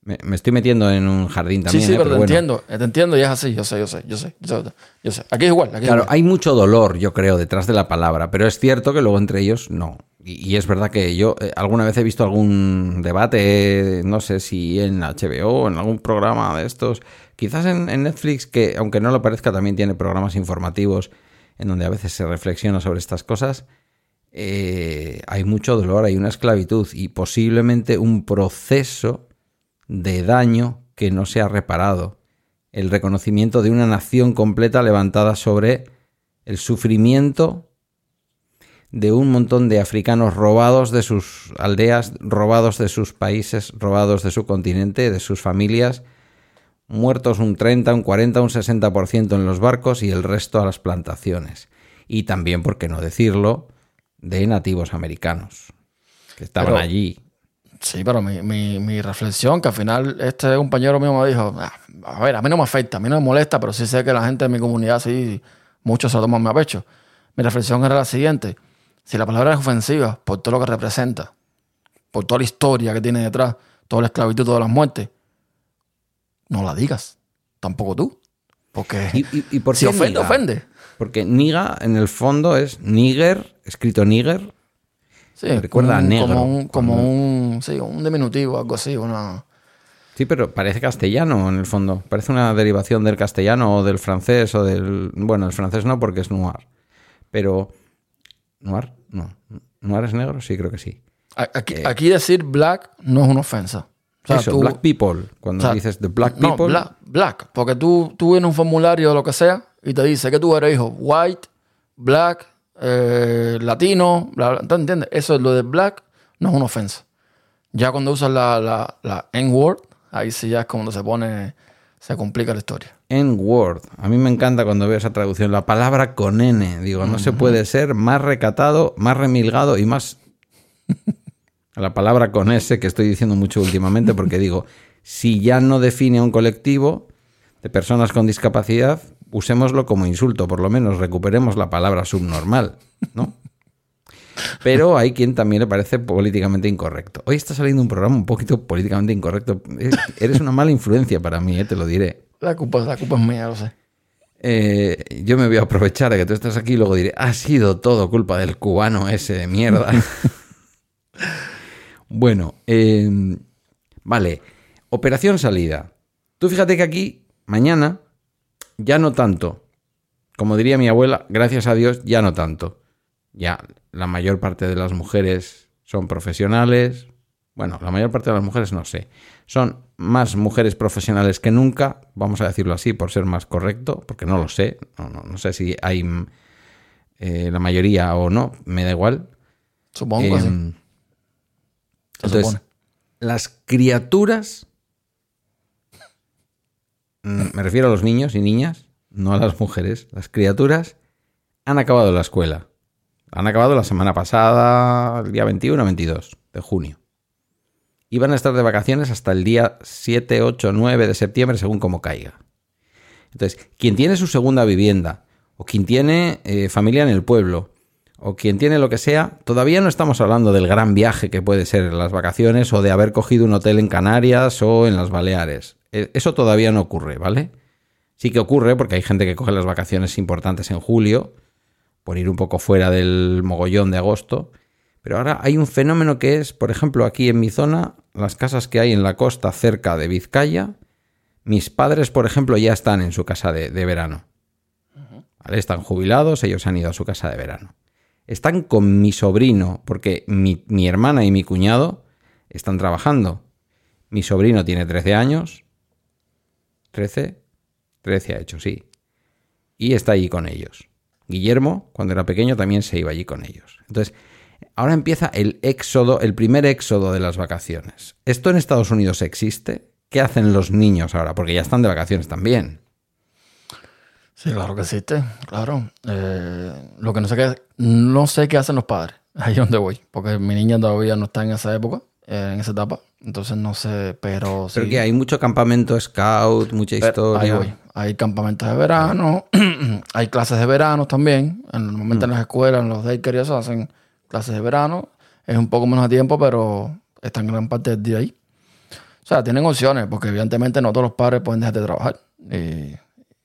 Me, me estoy metiendo en un jardín también. sí, sí, ¿eh? pero, te bueno. entiendo, eh, te entiendo y es así, yo sé, yo sé, yo sé, yo sé, yo sé. Aquí es igual, aquí es Claro, igual. hay mucho dolor, yo creo, detrás de la palabra, pero es cierto que luego entre ellos no. Y, y es verdad que yo eh, alguna vez he visto algún debate, no sé si en HBO en algún programa de estos, quizás en, en Netflix, que aunque no lo parezca, también tiene programas informativos en donde a veces se reflexiona sobre estas cosas. eh, hay mucho dolor, hay una esclavitud y posiblemente un proceso de daño que no se ha reparado. El reconocimiento de una nación completa levantada sobre el sufrimiento de un montón de africanos robados de sus aldeas, robados de sus países, robados de su continente, de sus familias, muertos un 30, un 40, un 60% en los barcos y el resto a las plantaciones. Y también, por qué no decirlo, de nativos americanos que estaban Pero- allí. Sí, pero mi, mi, mi reflexión, que al final este compañero mío me dijo, "Ah, a ver, a mí no me afecta, a mí no me molesta, pero sí sé que la gente de mi comunidad, sí, muchos se lo toman a pecho. Mi reflexión era la siguiente, si la palabra es ofensiva por todo lo que representa, por toda la historia que tiene detrás, toda la esclavitud, todas las muertes, no la digas, tampoco tú. Porque ¿Y, y- y por si ofende, niga? ofende. Porque niga en el fondo es níger, escrito níger. Sí, Recuerda a negro, Como un, como cuando- un, sí, un diminutivo, algo así, una... Sí, pero parece castellano en el fondo. Parece una derivación del castellano o del francés o del... Bueno, el francés no porque es noir. Pero... ¿Noir? No. ¿Noir es negro? Sí, creo que sí. Aquí, aquí decir black no es una ofensa. O sea, Eso, tú- black people. Cuando o sea, dices the black no, people... black, black, porque tú, tú vienes un formulario o lo que sea y te dice que tú eres hijo white, black, eh, latino, bla, bla. ¿Tú entiendes? Eso es lo de black, no es una ofensa. Ya cuando usas la, la, la N-word, ahí sí ya es cuando se pone, se complica la historia. N-word. A mí me encanta cuando veo esa traducción. La palabra con N. Digo, no se puede ser más recatado, más remilgado y más... La palabra con S que estoy diciendo mucho últimamente porque digo, si ya no define a un colectivo de personas con discapacidad, usémoslo como insulto, por lo menos recuperemos la palabra subnormal, ¿no? Pero hay quien también le parece políticamente incorrecto. Hoy está saliendo un programa un poquito políticamente incorrecto. Eh, Eres una mala influencia para mí, eh, te lo diré. La culpa, la culpa es mía, lo sé. Eh, yo me voy a aprovechar de que tú estás aquí y luego diré, ha sido todo culpa del cubano ese de mierda. bueno, eh, vale. Operación salida. Tú fíjate que aquí, mañana, ya no tanto. Como diría mi abuela, gracias a Dios, ya no tanto. Ya la mayor parte de las mujeres son profesionales. Bueno, la mayor parte de las mujeres no sé. Son más mujeres profesionales que nunca, vamos a decirlo así, por ser más correcto, porque no lo sé. No, no, no sé si hay eh, la mayoría o no, me da igual. Supongo que sí. Se entonces, supone. las criaturas, mm, me refiero a los niños y niñas, no a las mujeres, las criaturas han acabado la escuela. Han acabado la semana pasada, el día 21 22 de junio. Y van a estar de vacaciones hasta el día 7, 8, 9 de septiembre, según como caiga. Entonces, quien tiene su segunda vivienda, o quien tiene eh, familia en el pueblo, o quien tiene lo que sea, todavía no estamos hablando del gran viaje que puede ser las vacaciones o de haber cogido un hotel en Canarias o en las Baleares. Eh, Eso todavía no ocurre, ¿vale? Sí que ocurre porque hay gente que coge las vacaciones importantes en julio, por ir un poco fuera del mogollón de agosto. Pero ahora hay un fenómeno que es, por ejemplo, aquí en mi zona, las casas que hay en la costa cerca de Vizcaya, mis padres, por ejemplo, ya están en su casa de, de verano. ¿Vale? Están jubilados, ellos han ido a su casa de verano. Están con mi sobrino, porque mi, mi hermana y mi cuñado están trabajando. Mi sobrino tiene 13 años. ¿13? 13 ha hecho, sí. Y está allí con ellos. Guillermo, cuando era pequeño, también se iba allí con ellos. Entonces, ahora empieza el éxodo, el primer éxodo de las vacaciones. ¿Esto en Estados Unidos existe? ¿Qué hacen los niños ahora? Porque ya están de vacaciones también. Sí, claro que existe, claro. Eh, lo que no sé qué, no sé qué hacen los padres. Ahí es donde voy, porque mi niña todavía no está en esa época, eh, en esa etapa. Entonces no sé, pero Pero sí. que hay mucho campamento scout, mucha Pero ahí historia. voy. Hay campamentos de verano, hay clases de verano también. Momento en las escuelas, en los daycare eso, hacen clases de verano. Es un poco menos de tiempo, pero están gran parte del día ahí. O sea, tienen opciones, porque evidentemente no todos los padres pueden dejar de trabajar y,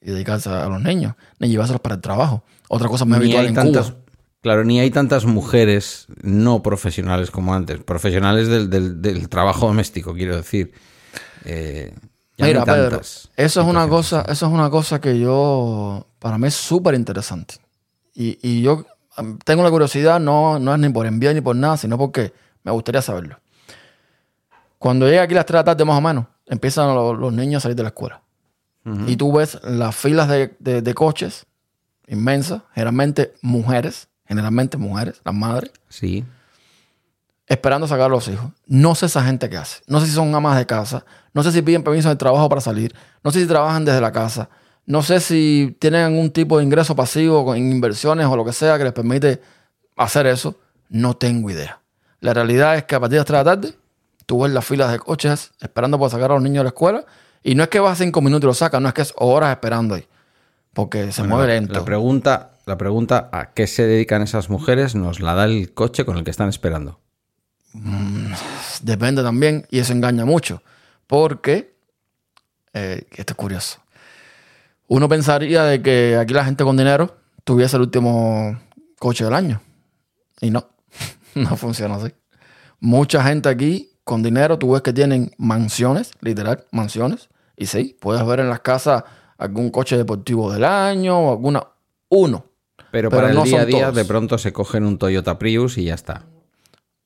y dedicarse a los niños, ni llevárselos para el trabajo. Otra cosa muy Ni habitual hay en tantas, Cuba. claro, ni hay tantas mujeres no profesionales como antes. Profesionales del, del- del trabajo doméstico, quiero decir. Eh, Mira, Pedro, eso es una cosa, eso es una cosa que yo, para mí es súper interesante. Y, y yo tengo la curiosidad, no, no es ni por envidia ni por nada, sino porque me gustaría saberlo. Cuando llega aquí las 3 de la tarde más o menos, empiezan los, los niños a salir de la escuela. Y tú ves las filas de, de- de coches inmensas, generalmente mujeres, generalmente mujeres, las madres, Sí. esperando sacar a los hijos. No sé esa gente qué hace. No sé si son amas de casa. No sé si piden permiso de trabajo para salir. No sé si trabajan desde la casa. No sé si tienen algún tipo de ingreso pasivo con inversiones o lo que sea que les permite hacer eso. No tengo idea. La realidad es que a partir de las 3 de la tarde, tú ves las filas de coches esperando para sacar a los niños de la escuela. Y no es que vas cinco minutos y lo sacas, no es que es horas esperando ahí. Porque se Bueno, mueve lento. La pregunta, la pregunta a qué se dedican esas mujeres nos la da el coche con el que están esperando. Depende también, y eso engaña mucho, porque, eh, esto es curioso, uno pensaría de que aquí la gente con dinero tuviese el último coche del año, y no, no funciona así. Mucha gente aquí con dinero, tú ves que tienen mansiones, literal, mansiones, y sí, puedes ver en las casas algún coche deportivo del año, o alguna, uno, Pero, Pero para no el día a día, todos. de pronto se cogen un Toyota Prius y ya está.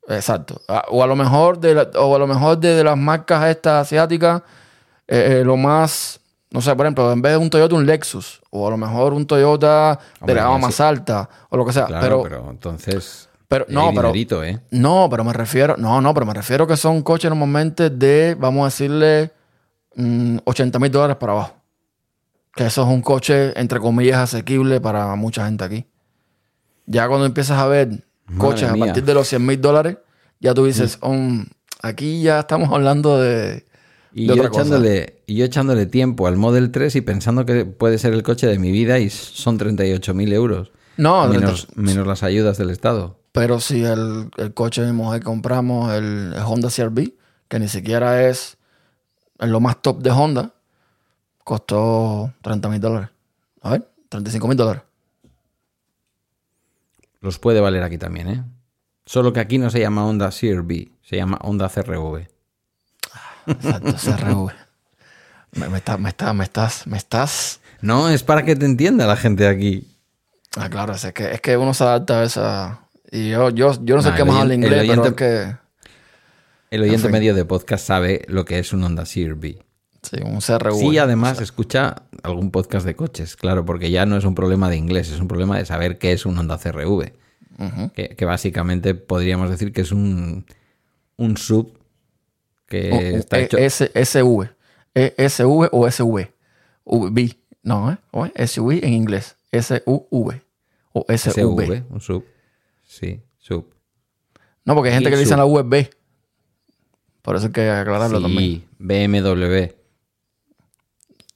Exacto. Ah, O a lo mejor de, la- o a lo mejor de, de las marcas estas asiáticas, eh, eh, lo más, no sé, por ejemplo, en vez de un Toyota, un Lexus. O a lo mejor un Toyota de la gama más alta. O lo que sea. Claro, pero, pero, entonces. Pero- no, pero- ¿eh? No, pero me refiero, no, no, pero me refiero que son coches normalmente de, vamos a decirle, mm, 80 mil dólares para abajo. Que eso es un coche, entre comillas, asequible para mucha gente aquí. Ya cuando empiezas a ver coches a partir de los 100 mil dólares, ya tú dices, "Um, aquí ya estamos hablando de, Y de yo, otra cosa". echándole, y yo echándole tiempo al Model 3 y pensando que puede ser el coche de mi vida y son 38.000 euros. No, menos, menos las ayudas del Estado. Pero si el, el coche de mi mujer compramos, el, el Honda CRV, que ni siquiera es lo más top de Honda, costó 30 mil dólares. A ver, 35 mil dólares. Los puede valer aquí también, ¿eh? Solo que aquí no se llama Honda CRV, se llama Honda CRV. Exacto, CRV. Me, me, está- me, está- me estás, me estás. No, es para que te entienda la gente aquí. Ah, claro, es que, es que uno se adapta a esa. Y yo, yo, yo no sé Nah, qué el más habla el inglés, pero oyente- es que. El oyente fin. medio de podcast sabe lo que es un Honda CRV. Sí, un CRV. Sí, además escucha algún podcast de coches, claro, porque ya no es un problema de inglés, es un problema de saber qué es un Honda CRV. Ujú. que, que básicamente podríamos decir que es un, un sub que O- o- está E- hecho... S- SV. E- SV o SV. V. No, ¿eh? SUV en inglés. S-U-V. O SV. SV, un sub. Sí, sub. No, porque hay gente que le dicen la USB. Por eso hay que aclararlo también. Sí, BMW.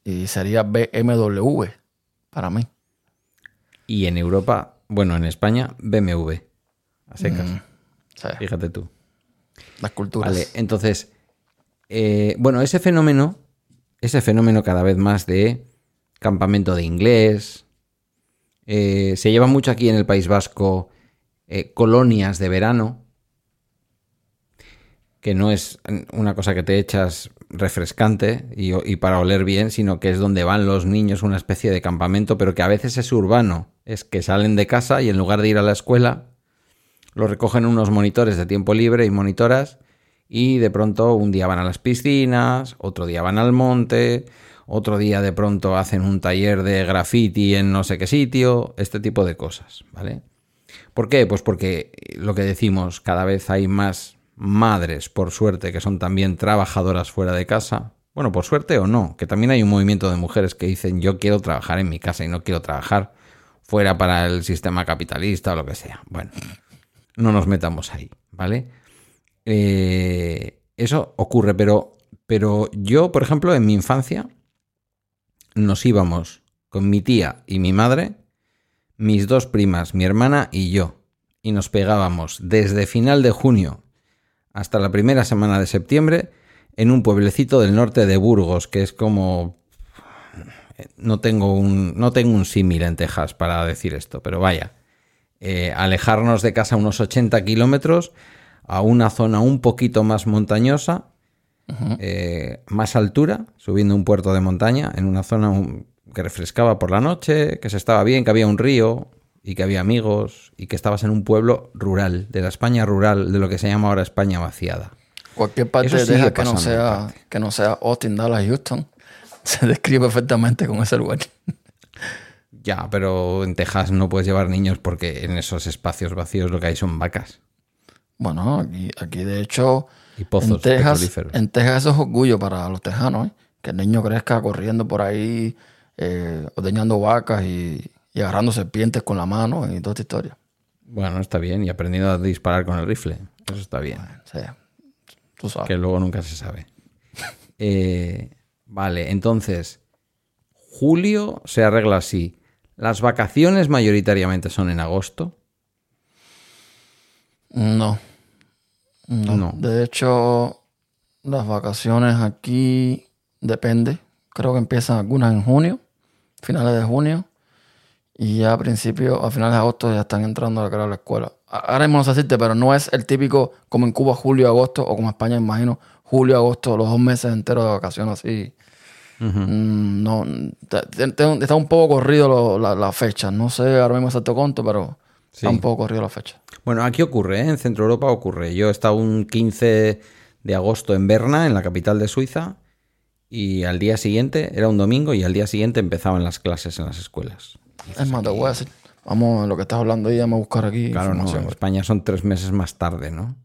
Y sería BMW para mí. Y en Europa, bueno, en España, BMW. A secas. O sea, Fíjate tú. las culturas. Vale, entonces, eh, bueno, ese fenómeno, ese fenómeno cada vez más de campamento de inglés, eh, se lleva mucho aquí en el País Vasco eh, colonias de verano, que no es una cosa que te echas refrescante y, para oler bien, sino que es donde van los niños, una especie de campamento, pero que a veces es urbano, es que salen de casa y en lugar de ir a la escuela, lo recogen unos monitores de tiempo libre y monitoras y de pronto un día van a las piscinas, otro día van al monte, otro día de pronto hacen un taller de graffiti en no sé qué sitio, este tipo de cosas, ¿vale? ¿Por qué? Pues porque lo que decimos, cada vez hay más madres, por suerte, que son también trabajadoras fuera de casa. Bueno, por suerte o no, que también hay un movimiento de mujeres que dicen yo quiero trabajar en mi casa y no quiero trabajar fuera para el sistema capitalista o lo que sea. Bueno, no nos metamos ahí, ¿vale? Eh, Eso ocurre, pero, pero yo, por ejemplo, en mi infancia nos íbamos con mi tía y mi madre, mis dos primas, mi hermana y yo, y nos pegábamos desde final de junio hasta la primera semana de septiembre en un pueblecito del norte de Burgos, que es como... No tengo un, no tengo un símil en Texas para decir esto, pero vaya. Eh, alejarnos de casa unos 80 kilómetros a una zona un poquito más montañosa, eh, más altura, subiendo un puerto de montaña, en una zona que refrescaba por la noche, que se estaba bien, que había un río y que había amigos y que estabas en un pueblo rural, de la España rural, de lo que se llama ahora España vaciada. Cualquier parte Eso de sigue Texas que no, sea, que no sea Austin, Dallas, Houston, se describe perfectamente con ese lugar. Ya, pero en Texas no puedes llevar niños porque en esos espacios vacíos lo que hay son vacas Bueno, aquí, aquí de hecho, y pozos en Texas, en Texas eso es orgullo para los tejanos, ¿eh? que el niño crezca corriendo por ahí, eh, ordeñando vacas y, y agarrando serpientes con la mano y toda esta historia. Bueno, está bien, y aprendiendo a disparar con el rifle. Eso está bien. Sea, tú sabes. que luego nunca se sabe. Eh, vale, entonces, julio se arregla así. Las vacaciones mayoritariamente son en agosto. No. No. No. De hecho, las vacaciones aquí depende. Creo que empiezan algunas en junio, finales de junio. Y ya a principios, a finales de agosto ya están entrando a la escuela. Ahora mismo no sé decirte, pero no es el típico como en Cuba julio, agosto, o como en España, imagino, julio, agosto, los dos meses enteros de vacaciones así. Mm, No, está un poco corrido la, la fecha. No sé ahora mismo exacto cuánto, pero está Sí. un poco corrido la fecha. Bueno, aquí ocurre, ¿eh? en Centro Europa ocurre. Yo he estado un 15 de agosto en Berna, en la capital de Suiza, y al día siguiente, era un domingo, y al día siguiente empezaban las clases en las escuelas. Es más, te voy a decir. Vamos, lo que estás hablando ahí, vamos a buscar aquí Claro, no, en España son tres meses más tarde, ¿no?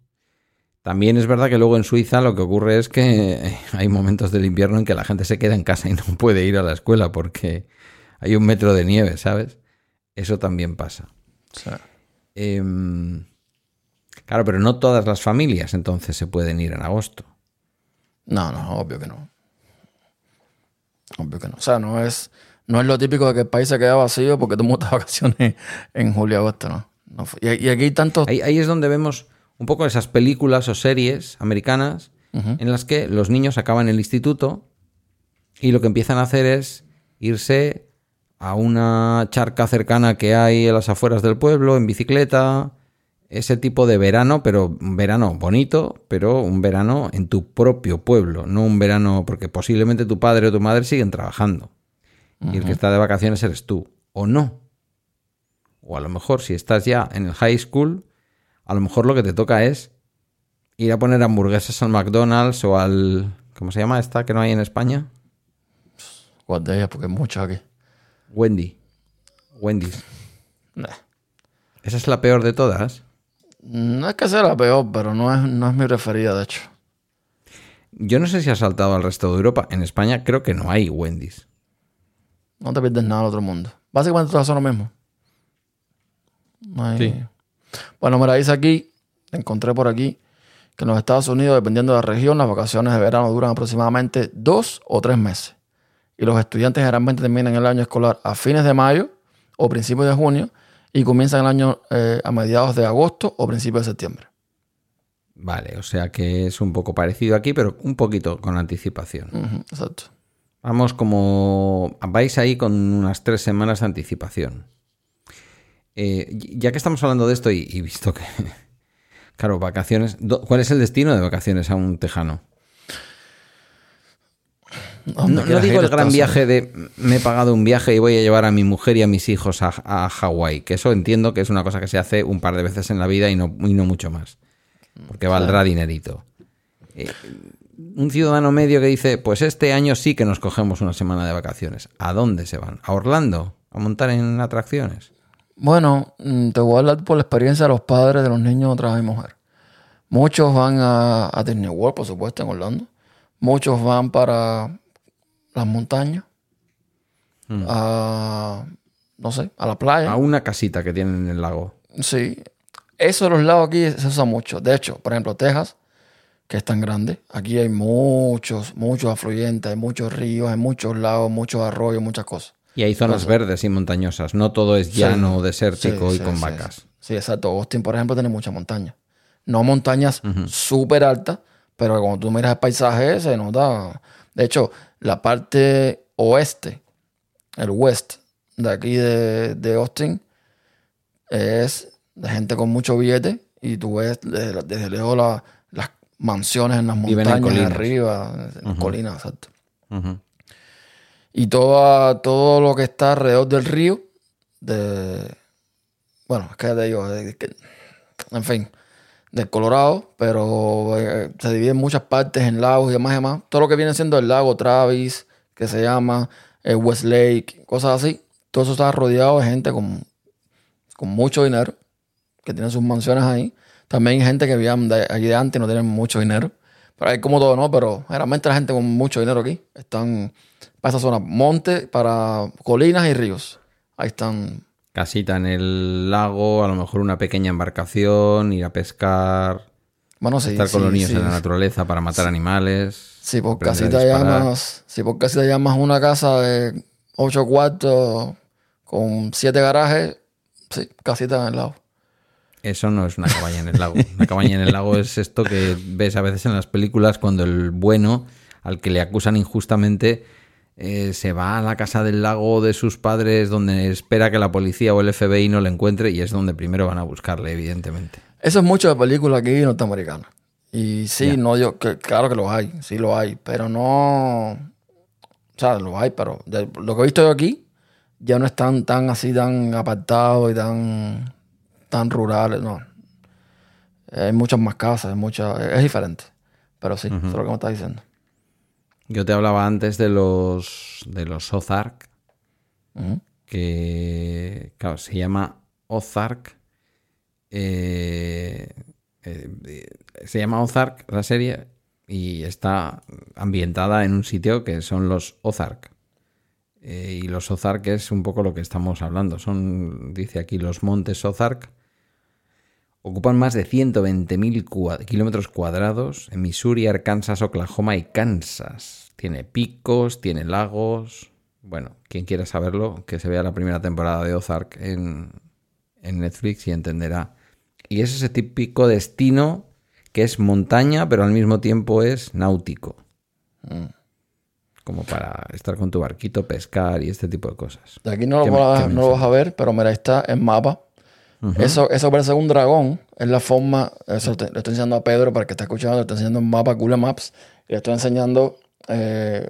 También es verdad que luego en Suiza lo que ocurre es que hay momentos del invierno en que la gente se queda en casa y no puede ir a la escuela porque hay un metro de nieve, ¿sabes? Eso también pasa. Sí. Em, claro, pero no todas las familias entonces se pueden ir en agosto. No, no, obvio que no. Obvio que no. O sea, no es, no es lo típico de que el país se queda vacío porque tú vacaciones en julio agosto, ¿no? Y, y aquí hay tantos... Ahí, ahí es donde vemos un poco esas películas o series americanas en las que los niños acaban el instituto y lo que empiezan a hacer es irse a una charca cercana que hay a las afueras del pueblo en bicicleta. Ese tipo de verano, pero un verano bonito, pero un verano en tu propio pueblo, no un verano porque posiblemente tu padre o tu madre siguen trabajando. Y el que está de vacaciones eres tú, o no. O a lo mejor si estás ya en el high school, a lo mejor lo que te toca es ir a poner hamburguesas al McDonald's o al... ¿Cómo se llama esta que no hay en España? ¿Cuál de ellas? Porque hay muchas aquí. Wendy. Wendy's. Nah. Esa es la peor de todas. No es que sea la peor, pero no es, no es mi preferida, de hecho. Yo no sé si ha saltado al resto de Europa. En España creo que no hay Wendy's. No te pierdes nada del otro mundo. Básicamente todas son lo mismo. No hay- Sí. Bueno, mira, dice aquí, encontré por aquí, que en los Estados Unidos, dependiendo de la región, las vacaciones de verano duran aproximadamente dos o tres meses. Y los estudiantes generalmente terminan el año escolar a fines de mayo o principios de junio y comienzan el año eh, a mediados de agosto o principios de septiembre. Vale, o sea que es un poco parecido aquí, pero un poquito con anticipación. Exacto. Vamos como... vais ahí con unas tres semanas de anticipación. Eh, ya que estamos hablando de esto y, y visto que... Claro, vacaciones... ¿Cuál es el destino de vacaciones a un tejano? ¿Dónde No, digo el gran viaje de me he pagado un viaje y voy a llevar a mi mujer y a mis hijos a, a Hawái, que eso entiendo que es una cosa que se hace un par de veces en la vida y no, y no mucho más, porque valdrá dinerito. Eh, un ciudadano medio que dice, pues este año sí que nos cogemos una semana de vacaciones. ¿A dónde se van? ¿A Orlando? ¿A montar en atracciones? Bueno, mm, te voy a hablar por la experiencia de los padres de los niños otra vez mujer. Muchos van a, a Disney World, por supuesto, en Orlando. Muchos van para las montañas. A, no sé, a la playa. A una casita que tienen en el lago. Sí. Eso de los lados aquí se usa mucho. De hecho, por ejemplo, Texas, que es tan grande. Aquí hay muchos, muchos afluentes, hay muchos ríos, hay muchos lagos, muchos arroyos, muchas cosas. Y hay zonas verdes y montañosas. No todo es llano, desértico Sí, y sí, con vacas. Sí, exacto. Austin, por ejemplo, tiene muchas montañas. No montañas súper altas, pero cuando tú miras el paisaje se nota. De hecho, la parte oeste, el west de aquí de, de Austin, es de gente con mucho billete y tú ves desde, desde lejos la- las mansiones en las Viven en montañas colinas. arriba, en colinas, exacto. Y toda, todo lo que está alrededor del río, de, bueno, es que ya te digo, de- que- en fin, del Colorado, pero eh, se divide en muchas partes, en lagos y demás y demás. Todo lo que viene siendo el lago Travis, que se llama eh, West Lake, cosas así, todo eso está rodeado de gente con, con mucho dinero, que tiene sus mansiones ahí. También hay gente que vivían de, allí de antes y no tienen mucho dinero. Pero hay como todo, ¿no? Pero generalmente la gente con mucho dinero aquí están para esa zona, monte, para colinas y ríos. Ahí están. Casita en el lago, a lo mejor una pequeña embarcación, ir a pescar, Bueno, sí. estar con los niños sí. en la naturaleza para matar animales. Si por a casita llamas, si por casita llamas una casa de ocho cuartos con siete garajes, sí, casita en el lado. Eso no es una cabaña en el lago. Una cabaña en el lago es esto que ves a veces en las películas cuando el bueno, al que le acusan injustamente, eh, se va a la casa del lago de sus padres donde espera que la policía o el FBI no le encuentre y es donde primero van a buscarle, evidentemente. Eso es mucho de película aquí norteamericana. Y sí, no digo que claro que los hay, sí lo hay, pero no. O sea, los hay, pero de lo que he visto yo aquí, ya no están tan así, tan apartados y tan, tan rurales, no. Hay muchas más casas, hay muchas, es diferente. Pero sí, eso es lo que me estás diciendo. Yo te hablaba antes de los de los Ozark, que claro, se llama Ozark. eh, eh, se llama Ozark la serie y está ambientada en un sitio que son los Ozark. Eh, y los Ozark es un poco lo que estamos hablando. Son, dice aquí, los montes Ozark. Ocupan más de 120.000 cua- kilómetros cuadrados en Missouri, Arkansas, Oklahoma y Kansas. Tiene picos, tiene lagos. Bueno, quien quiera saberlo, que se vea la primera temporada de Ozark en, en Netflix y entenderá. Y es ese típico destino que es montaña, pero al mismo tiempo es náutico. Como para estar con tu barquito, pescar y este tipo de cosas. De aquí no lo, ¿Qué me- vas, qué me no lo vas a ver, pero mira, está en mapa. Eso, eso parece un dragón. Es la forma. Eso te- le estoy enseñando a Pedro para que esté escuchando. Le estoy enseñando un mapa Google Maps. Y le estoy enseñando eh,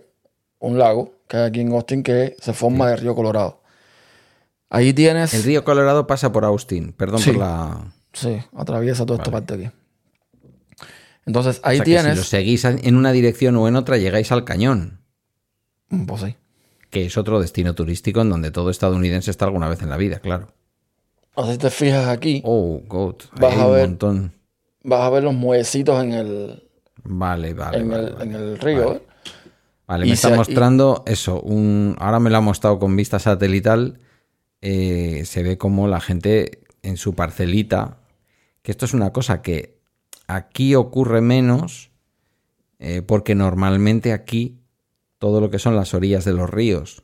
un lago que hay aquí en Austin que se forma del río Colorado. Ahí tienes. El río Colorado pasa por Austin. Perdón Sí. por la. Sí, atraviesa toda esta parte aquí. Entonces ahí O sea, que tienes. si lo seguís en una dirección o en otra, llegáis al cañón, Mm, Pues sí. que es otro destino turístico en donde todo estadounidense está alguna vez en la vida, claro. O sea, si te fijas aquí, Oh, God. Vas a un ver. montón. vas a ver los muellecitos en el, Vale, vale. en vale, el, vale. en el río. Vale. ¿eh? Vale, me está y- mostrando eso. Un, ahora me lo ha mostrado con vista satelital. eh, se ve como la gente en su parcelita. Que esto es una cosa que aquí ocurre menos. eh, porque normalmente aquí todo lo que son las orillas de los ríos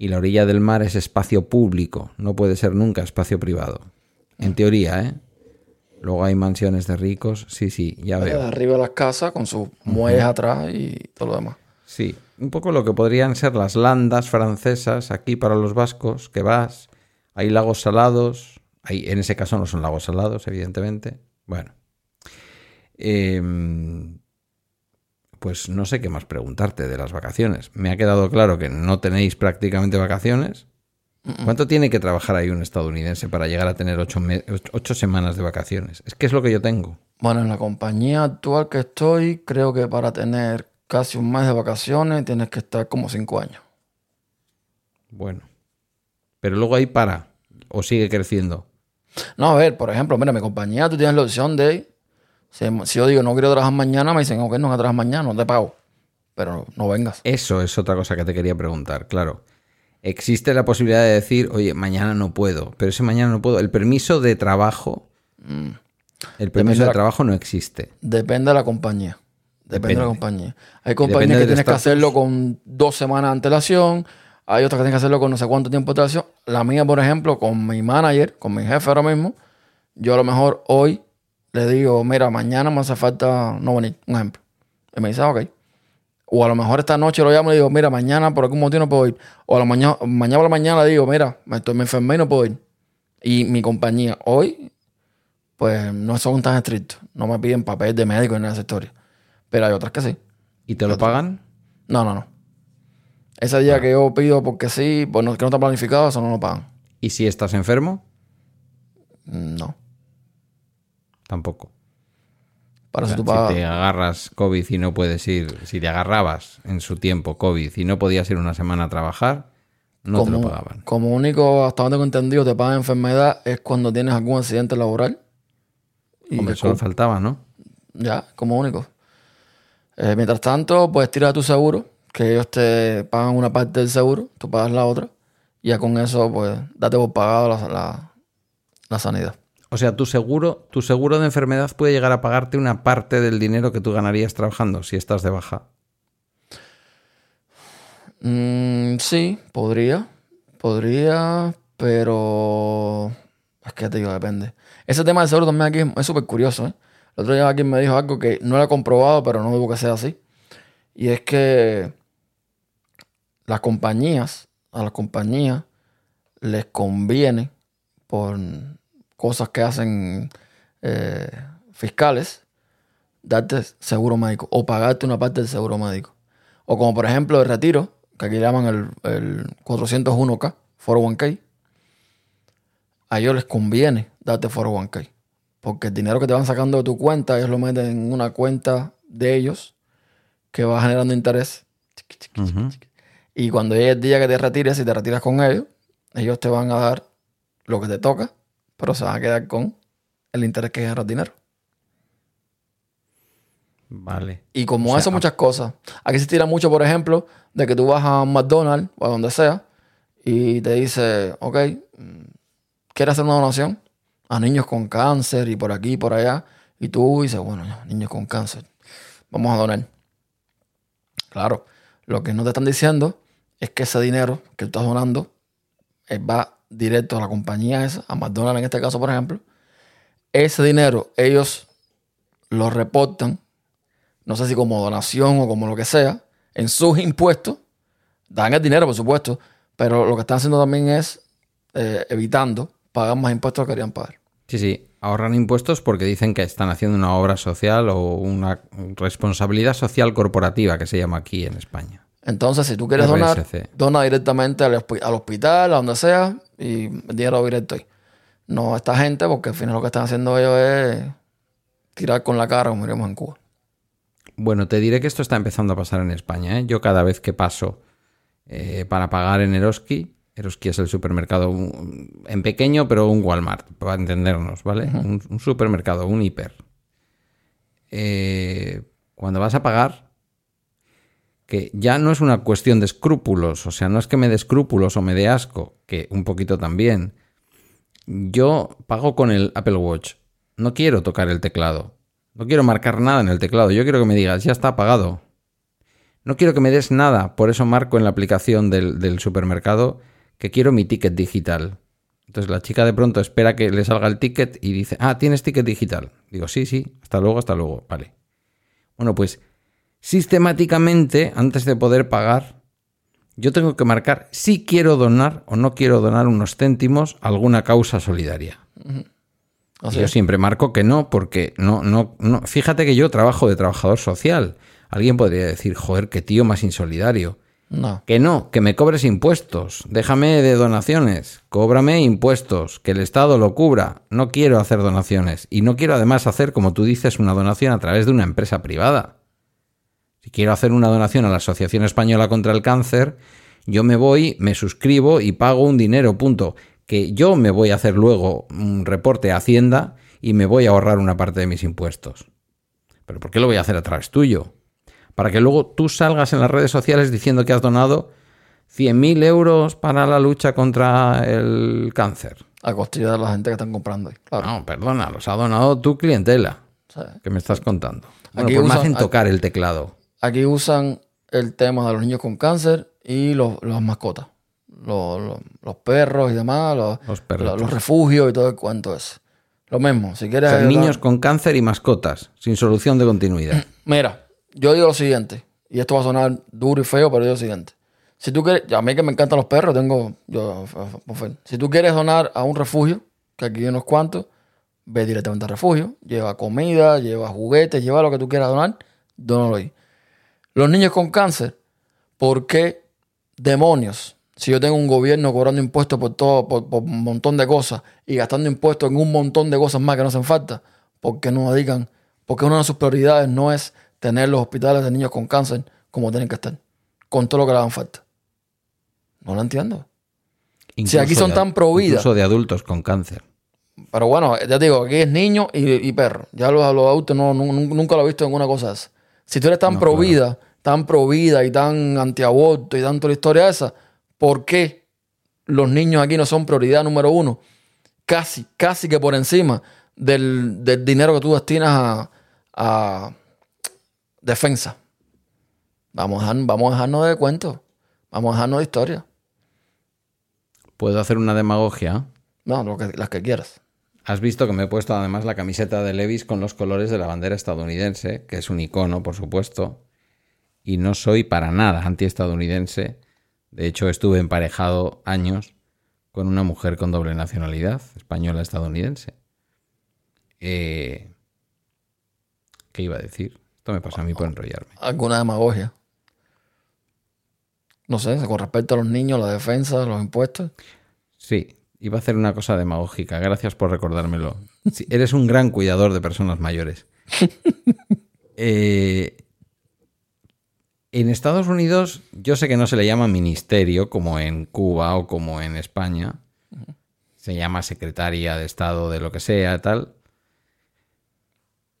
y la orilla del mar es espacio público. No puede ser nunca espacio privado. En teoría, ¿eh? Luego hay mansiones de ricos. Sí, sí, ya De veo. arriba las casas con sus muelles atrás y todo lo demás. Sí, un poco lo que podrían ser las landas francesas aquí para los vascos, que vas, hay lagos salados, hay, en ese caso no son lagos salados, evidentemente. Bueno, Em, pues no sé qué más preguntarte de las vacaciones. Me ha quedado claro que no tenéis prácticamente vacaciones. ¿Cuánto tiene que trabajar ahí un estadounidense para llegar a tener ocho, semanas de vacaciones? Es que es lo que yo tengo. Bueno, en la compañía actual que estoy, creo que para tener casi un mes de vacaciones tienes que estar como cinco años. Bueno. Pero luego ahí para. O sigue creciendo. No, a ver, por ejemplo, mira, mi compañía, tú tienes la opción de, si, yo digo no quiero trabajar mañana, me dicen, ok, no trabajar mañana, no te pago. Pero no vengas. Eso es otra cosa que te quería preguntar, claro. Existe la posibilidad de decir, oye, mañana no puedo, pero ese mañana no puedo. El permiso de trabajo, el permiso Mm. de la- trabajo no existe. Depende de la compañía. Depende, de la compañía. Hay compañías que tienes que hacerlo con dos semanas de antelación. Hay otras que tienes que hacerlo con no sé cuánto tiempo de antelación. La mía, por ejemplo, con mi manager, con mi jefe ahora mismo, yo a lo mejor hoy le digo, mira, mañana me hace falta no venir, un ejemplo. Y me dice, ah, ok. O a lo mejor esta noche lo llamo y le digo, mira, mañana por algún motivo no puedo ir. O a la mañana, mañana por la mañana le digo, mira, me, estoy, me enfermé y no puedo ir. Y mi compañía hoy, pues no son tan estrictos. No me piden papel de médico en esa historia. Pero hay otras que sí. ¿Y te lo pagan? No, no, no. Ese día que yo pido porque sí, pues no, que no está planificado, eso no lo pagan. ¿Y si estás enfermo? No. Tampoco. Para O sea, eso tú pagas. Si te agarras COVID y no puedes ir, si te agarrabas en su tiempo COVID y no podías ir una semana a trabajar, no te lo pagaban. como único, hasta donde tengo entendido, te pagan enfermedad es cuando tienes algún accidente laboral. Y Hombre, solo faltaba, ¿no? Ya, como único. Eh, mientras tanto, puedes tirar tu seguro, que ellos te pagan una parte del seguro, tú pagas la otra, y ya con eso, pues, date por pagado la, la, la sanidad. O sea, tu seguro, tu seguro de enfermedad puede llegar a pagarte una parte del dinero que tú ganarías trabajando si estás de baja. Mm, sí, podría. Podría, pero. Es que te digo, depende. Ese tema del seguro también aquí es- súper curioso, ¿eh? El otro día alguien me dijo algo que no lo he comprobado, pero no digo que sea así. Y es que las compañías, a las compañías les conviene por cosas que hacen eh, fiscales darte seguro médico o pagarte una parte del seguro médico. O como por ejemplo el retiro, que aquí llaman el, el 401k, 401k. A ellos les conviene darte 401k. Porque el dinero que te van sacando de tu cuenta, ellos lo meten en una cuenta de ellos que va generando interés. Y cuando llegue el día que te retires, si te retiras con ellos, ellos te van a dar lo que te toca, pero se van a quedar con el interés que genera el dinero. Vale. Y como O sea, eso, muchas cosas. Aquí se tira mucho, por ejemplo, de que tú vas a McDonald's o a donde sea y te dice, ok, mm, ¿quieres hacer una donación? A niños con cáncer y por aquí y por allá. Y tú dices, bueno, niños con cáncer, vamos a donar. Claro, lo que no te están diciendo es que ese dinero que tú estás donando eh, va directo a la compañía esa, a McDonald's en este caso, por ejemplo. Ese dinero ellos lo reportan no sé si como donación o como lo que sea, en sus impuestos, dan el dinero, por supuesto, pero lo que están haciendo también es eh, evitando pagar más impuestos que querían pagar. Sí, sí. Ahorran impuestos porque dicen que están haciendo una obra social o una responsabilidad social corporativa que se llama aquí en España. Entonces, si tú quieres donar, dona directamente al, hospi- al hospital, a donde sea, y el dinero directo ahí. No a esta gente, porque al final lo que están haciendo ellos es tirar con la cara, como diríamos en Cuba. Bueno, te diré que esto está empezando a pasar en España. ¿eh? Yo cada vez que paso eh, para pagar en Eroski, Eroski es el supermercado un- en pequeño, pero un Walmart, para entendernos, ¿vale? un, un supermercado, un hiper. Eh, cuando vas a pagar, que ya no es una cuestión de escrúpulos, o sea, no es que me dé escrúpulos o me dé asco, que un poquito también. Yo pago con el Apple Watch. No quiero tocar el teclado. No quiero marcar nada en el teclado. Yo quiero que me digas, ya está apagado. No quiero que me des nada. Por eso marco en la aplicación del, del supermercado que quiero mi ticket digital. Entonces la chica de pronto espera que le salga el ticket y dice, ah, tienes ticket digital. Digo, sí, sí, hasta luego, hasta luego. Vale. Bueno, pues sistemáticamente, antes de poder pagar, yo tengo que marcar si quiero donar o no quiero donar unos céntimos a alguna causa solidaria. Yo siempre marco que no, porque no, no, no. Fíjate que yo trabajo de trabajador social. Alguien podría decir, joder, qué tío más insolidario. No. Que no, que me cobres impuestos. Déjame de donaciones. Cóbrame impuestos. Que el Estado lo cubra. No quiero hacer donaciones. Y no quiero además hacer, como tú dices, una donación a través de una empresa privada. Si quiero hacer una donación a la Asociación Española contra el Cáncer, yo me voy, me suscribo y pago un dinero, punto. Que yo me voy a hacer luego un reporte a Hacienda y me voy a ahorrar una parte de mis impuestos. ¿Pero por qué lo voy a hacer a través tuyo? Para que luego tú salgas en las redes sociales diciendo que has donado 100.000 euros para la lucha contra el cáncer. A costilla de la gente que están comprando ahí. Claro. No, perdona, los ha donado tu clientela. Sea, ¿Qué me estás contando? Bueno, Aquí pues me usan- hacen tocar el teclado. Aquí usan el tema de los niños con cáncer y los, las mascotas. Los, los- los perros y demás, los, Los refugios y todo el cuento ese. Lo mismo, si O quieres... sea, niños con cáncer y mascotas, sin solución de continuidad. Mira, yo digo lo siguiente, y esto va a sonar duro y feo, pero yo digo lo siguiente. Si tú quieres, a mí que me encantan los perros, tengo, yo, si tú quieres donar a un refugio, que aquí hay unos cuantos, ve directamente al refugio, lleva comida, lleva juguetes, lleva lo que tú quieras donar, dónalo ahí. Los niños con cáncer, ¿por qué demonios? Si yo tengo un gobierno cobrando impuestos por todo, por, por un montón de cosas y gastando impuestos en un montón de cosas más que no hacen falta, ¿por qué no dedican? Porque una de sus prioridades no es tener los hospitales de niños con cáncer como tienen que estar, con todo lo que le hagan falta. No lo entiendo. Si aquí Incluso son de- tan pro vida. Incluso de adultos con cáncer. Pero bueno, ya te digo, aquí es niño y, y perro. Ya los, los adultos no, nu- nu- nunca lo he visto en una cosa esa. Si tú eres tan No, pro claro. vida, tan pro vida y tan antiaborto y tanto la historia esa, ¿por qué los niños aquí no son prioridad número uno? Casi, casi que por encima del, del dinero que tú destinas a, a defensa. Vamos a, vamos a dejarnos de cuentos. Vamos a dejarnos de historia. ¿Puedo hacer una demagogia? No, lo que, las que quieras. Has visto que me he puesto además la camiseta de Levis con los colores de la bandera estadounidense, que es un icono, por supuesto, y no soy para nada antiestadounidense. De hecho, estuve emparejado años con una mujer con doble nacionalidad, española estadounidense. Eh, ¿Qué iba a decir? Esto me pasa a mí por enrollarme. alguna demagogia. No sé, con respecto a los niños, la defensa, los impuestos. Sí, iba a hacer una cosa demagógica. Gracias por recordármelo. Sí, eres un gran cuidador de personas mayores. Eh, en Estados Unidos, yo sé que no se le llama ministerio como en Cuba o como en España. Se llama secretaria de Estado de lo que sea, tal.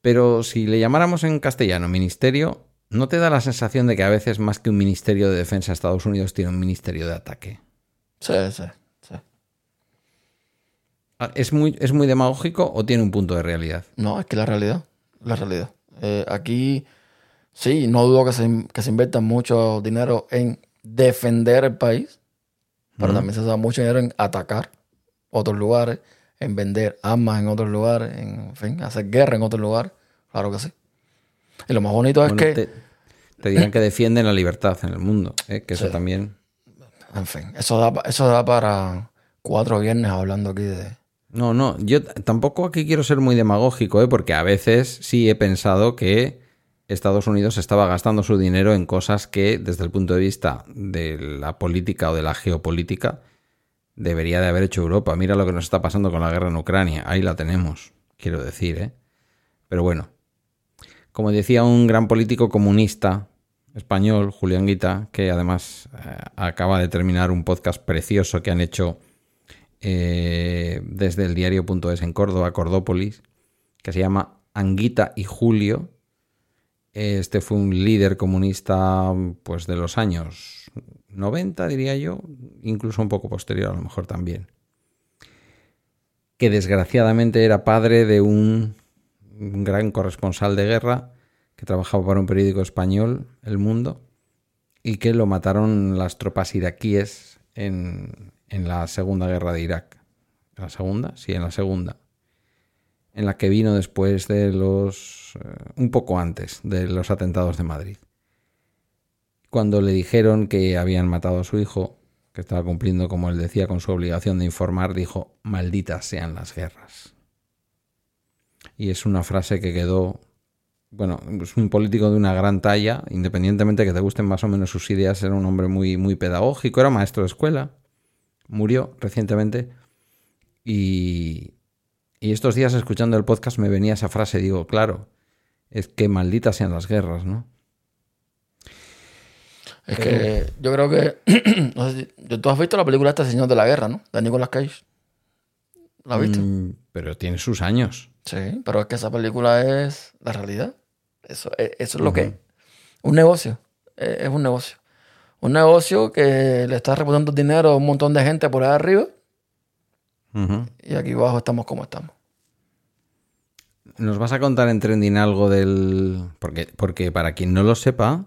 Pero si le llamáramos en castellano ministerio, ¿no te da la sensación de que a veces más que un ministerio de defensa Estados Unidos tiene un ministerio de ataque? Sí, sí, ¿Es muy, ¿Es muy demagógico o tiene un punto de realidad? No, es que la realidad, la realidad. Eh, aquí, sí, no dudo que se, que se invierta mucho dinero en defender el país, pero también se da mucho dinero en atacar otros lugares, en vender armas en otros lugares, en, fin, hacer guerra en otros lugares. Claro que sí. Y lo más bonito es que, te, te dirán que defienden la libertad en el mundo, ¿eh? que eso Sí. también... en fin, eso da, eso da para cuatro viernes hablando aquí de... No, no, yo tampoco aquí quiero ser muy demagógico, ¿eh? porque a veces sí he pensado que Estados Unidos estaba gastando su dinero en cosas que, desde el punto de vista de la política o de la geopolítica, debería de haber hecho Europa. Mira lo que nos está pasando con la guerra en Ucrania. Ahí la tenemos, quiero decir, ¿eh? Pero bueno, como decía un gran político comunista español, Julián Guita, que además eh, acaba de terminar un podcast precioso que han hecho eh, desde el diario.es en Córdoba, Cordópolis, que se llama Anguita y Julio. Este fue un líder comunista pues de los años 90, diría yo, incluso un poco posterior a lo mejor también. Que desgraciadamente era padre de un, un gran corresponsal de guerra que trabajaba para un periódico español, El Mundo, y que lo mataron las tropas iraquíes en, en la Segunda Guerra de Irak. ¿En la segunda? Sí, en la segunda. En la que vino después de los... eh, un poco antes de los atentados de Madrid. Cuando le dijeron que habían matado a su hijo, que estaba cumpliendo, como él decía, con su obligación de informar, dijo, malditas sean las guerras. Y es una frase que quedó bueno, es un político de una gran talla, independientemente de que te gusten más o menos sus ideas, era un hombre muy, muy pedagógico, era maestro de escuela, murió recientemente y, y estos días escuchando el podcast me venía esa frase, digo, claro, es que malditas sean las guerras, ¿no? Es que yo creo que. no sé si- tú has visto la película esta Señor de la Guerra, ¿no? De Nicolas Cage. ¿La has visto? Mm, pero tiene sus años. Sí, pero es que esa película es la realidad. Eso, e- eso es lo que es. Un negocio. Eh, Es un negocio. Un negocio que le está reportando dinero a un montón de gente por ahí arriba y aquí abajo estamos como estamos. ¿Nos vas a contar en trending algo del...? Porque, porque para quien no lo sepa,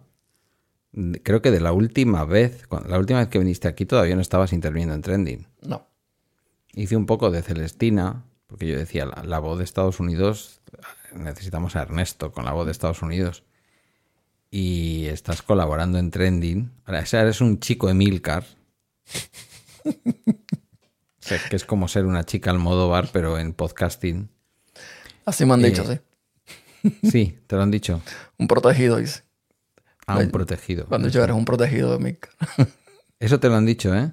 creo que de la última vez, la última vez que viniste aquí todavía no estabas interviniendo en trending. No. Hice un poco de Celestina, porque yo decía, la, la voz de Estados Unidos, necesitamos a Ernesto con la voz de Estados Unidos. Y estás colaborando en Trending. Ahora, ese eres un chico Emilcar. O sea, que es como ser una chica Almodóvar, pero en podcasting. Así me han dicho, Eh, sí. Sí, te lo han dicho. Un protegido, dice. A un protegido. Cuando yo eres un protegido de mí. Eso te lo han dicho, ¿eh?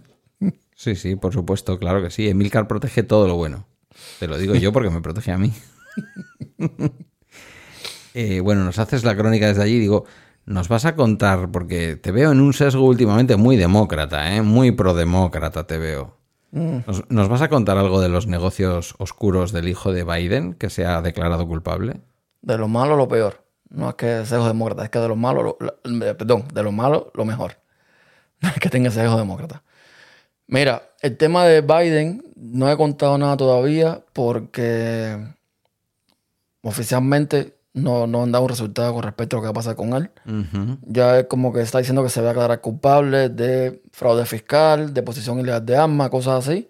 Sí, sí, por supuesto, claro que sí. Emilcar protege todo lo bueno. Te lo digo yo porque me protege a mí. Eh, bueno, nos haces la crónica desde allí. Digo, nos vas a contar, porque te veo en un sesgo últimamente muy demócrata, ¿eh? Muy prodemócrata te veo. ¿Nos, nos vas a contar algo de los negocios oscuros del hijo de Biden que se ha declarado culpable? De lo malo lo peor. No es que sea demócrata, es que de lo malo, lo- lo- perdón, de lo malo lo mejor. No es que tenga sesgo demócrata. Mira, el tema de Biden no he contado nada todavía porque oficialmente no, no han dado un resultado con respecto a lo que va a pasar con él. Ya es como que está diciendo que se va a declarar culpable de fraude fiscal, de posesión ilegal de armas, cosas así.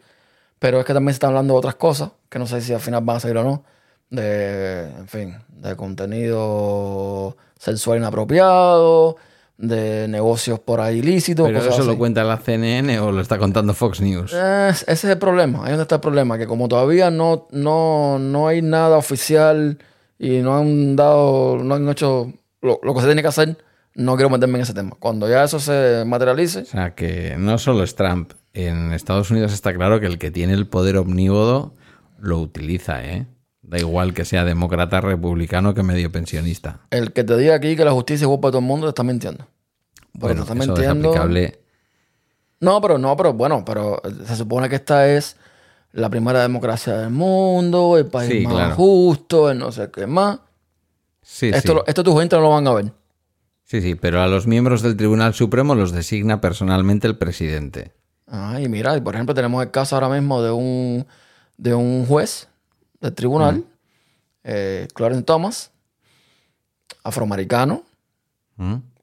Pero es que también se está hablando de otras cosas, que no sé si al final van a salir o no. De, en fin, de contenido sexual inapropiado, de negocios por ahí ilícitos. ¿Pero cosas eso lo cuenta la CNN o lo está contando Fox News? Ese es el problema, ahí donde está el problema, que como todavía no, no, no hay nada oficial y no han dado, no han hecho lo, lo que se tiene que hacer, no quiero meterme en ese tema. Cuando ya eso se materialice, O sea, que no solo es Trump. En Estados Unidos está claro que el que tiene el poder omnívodo lo utiliza, ¿eh? Da igual que sea demócrata, republicano que medio pensionista. el que te diga aquí que la justicia es igual para todo el mundo, te está mintiendo. Porque Bueno, te está eso es mintiendo. aplicable. No, pero no, pero bueno, pero se supone que esta es la primera democracia del mundo, el país Sí, más claro. justo, el no sé qué más. Sí, Esto, sí. esto tus gente no lo van a ver. sí, sí, pero a los miembros del Tribunal Supremo los designa personalmente el presidente. Ah, y mira, por ejemplo, tenemos el caso ahora mismo de un, de un juez del tribunal, eh, Clarence Thomas, afroamericano,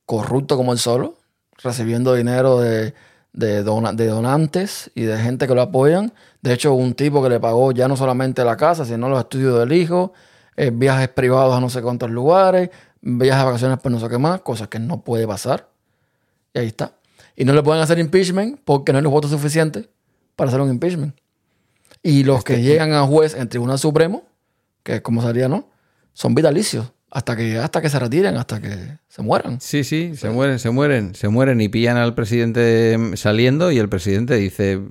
corrupto como el solo, recibiendo dinero de, de, dona- de donantes y de gente que lo apoyan. De hecho, un tipo que le pagó ya no solamente la casa, sino los estudios del hijo, eh, viajes privados a no sé cuántos lugares, viajes de vacaciones por no sé qué más, cosas que no puede pasar. Y ahí está. Y no le pueden hacer impeachment porque no hay los votos suficientes para hacer un impeachment. Y los que llegan a juez en Tribunal Supremo, que es como sería, ¿no? Son vitalicios. Hasta que, hasta que se retiren, hasta que se mueran. Sí, sí, se mueren, se mueren, se mueren y pillan al presidente saliendo y el presidente dice,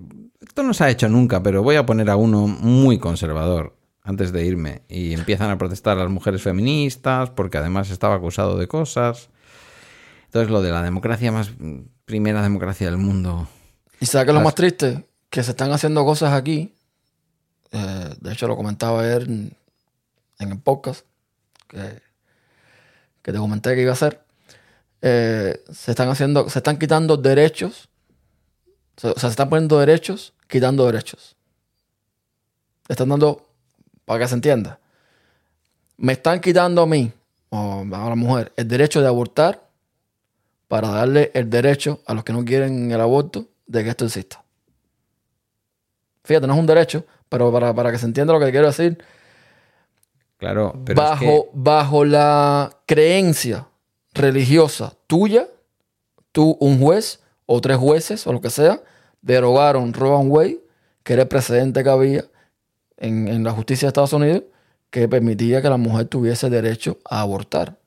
esto no se ha hecho nunca, pero voy a poner a uno muy conservador antes de irme. Y empiezan a protestar las mujeres feministas porque además estaba acusado de cosas. Entonces lo de la democracia más primera democracia del mundo. ¿Y sabes qué es lo más triste? Que se están haciendo cosas aquí. eh, de hecho, lo comentaba ayer en, en el podcast que, que te comenté que iba a hacer. Eh, se están haciendo, se están quitando derechos. Se están poniendo derechos, quitando derechos. Están dando, para que se entienda. Me están quitando a mí, o a la mujer, el derecho de abortar para darle el derecho a los que no quieren el aborto de que esto exista. Fíjate, no es un derecho, pero para, para que se entienda lo que quiero decir, Claro, pero es bajo, que- bajo la creencia religiosa tuya, tú, un juez o tres jueces o lo que sea, derogaron Roe Wade, que era el precedente que había en, en la justicia de Estados Unidos, que permitía que la mujer tuviese derecho a abortar.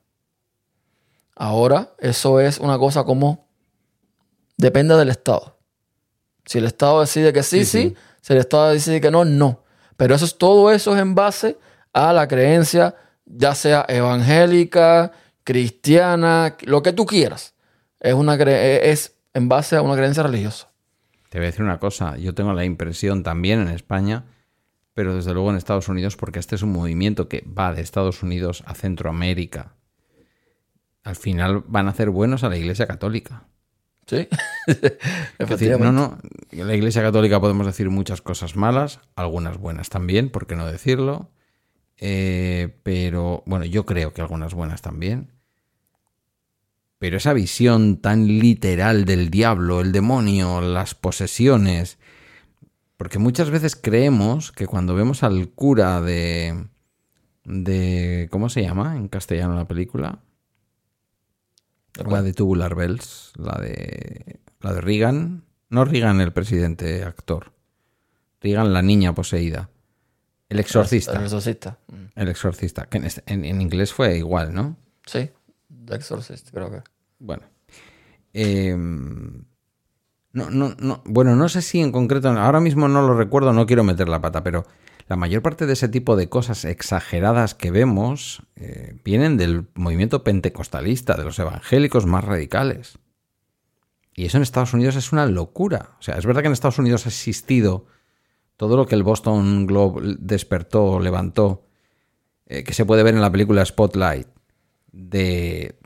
Ahora, eso es una cosa como depende del Estado. Si el Estado decide que sí, Sí, sí. sí. Si el Estado decide que no, no. Pero eso es, todo eso es en base a la creencia, ya sea evangélica, cristiana, lo que tú quieras. Es, una cre- es en base a una creencia religiosa. Te voy a decir una cosa, yo tengo la impresión también en España, pero desde luego en Estados Unidos, porque este es un movimiento que va de Estados Unidos a Centroamérica. Al final van a hacer buenos a la Iglesia Católica. ¿Sí? Decir, no, no, en la Iglesia Católica podemos decir muchas cosas malas, algunas buenas también, ¿por qué no decirlo? Eh, pero bueno, yo creo que algunas buenas también. Pero esa visión tan literal del diablo, el demonio, las posesiones. Porque muchas veces creemos que cuando vemos al cura de. de. ¿Cómo se llama en castellano la película? La de Tubular Bells. La de. La de Reagan. No Reagan el presidente actor. Reagan la niña poseída. El exorcista. El exorcista. El exorcista. Que en, en inglés fue igual, ¿no? Sí. The Exorcist, creo que. Bueno. Eh, no, no, no. Bueno, no sé si en concreto, ahora mismo no lo recuerdo, no quiero meter la pata, pero la mayor parte de ese tipo de cosas exageradas que vemos eh, vienen del movimiento pentecostalista, de los evangélicos más radicales. Y eso en Estados Unidos es una locura. O sea, es verdad que en Estados Unidos ha existido todo lo que el Boston Globe despertó, levantó, eh, que se puede ver en la película Spotlight, de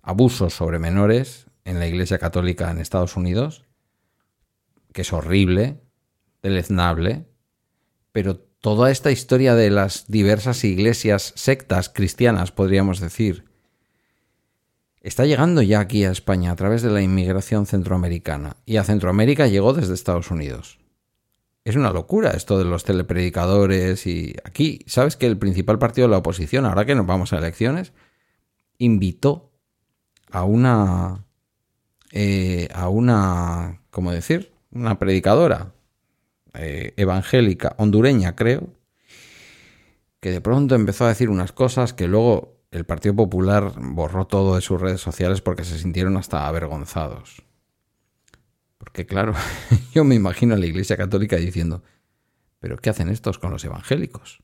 abusos sobre menores en la Iglesia Católica en Estados Unidos, que es horrible, deleznable, pero toda esta historia de las diversas iglesias, sectas cristianas, podríamos decir, está llegando ya aquí a España a través de la inmigración centroamericana. Y a Centroamérica llegó desde Estados Unidos. Es una locura esto de los telepredicadores y aquí, ¿sabes que el principal partido de la oposición, ahora que nos vamos a elecciones, invitó a una... Eh, a una... ¿cómo decir? Una predicadora eh, evangélica hondureña, creo, que de pronto empezó a decir unas cosas que luego el Partido Popular borró todo de sus redes sociales porque se sintieron hasta avergonzados. Porque claro, yo me imagino a la Iglesia Católica diciendo, pero ¿qué hacen estos con los evangélicos?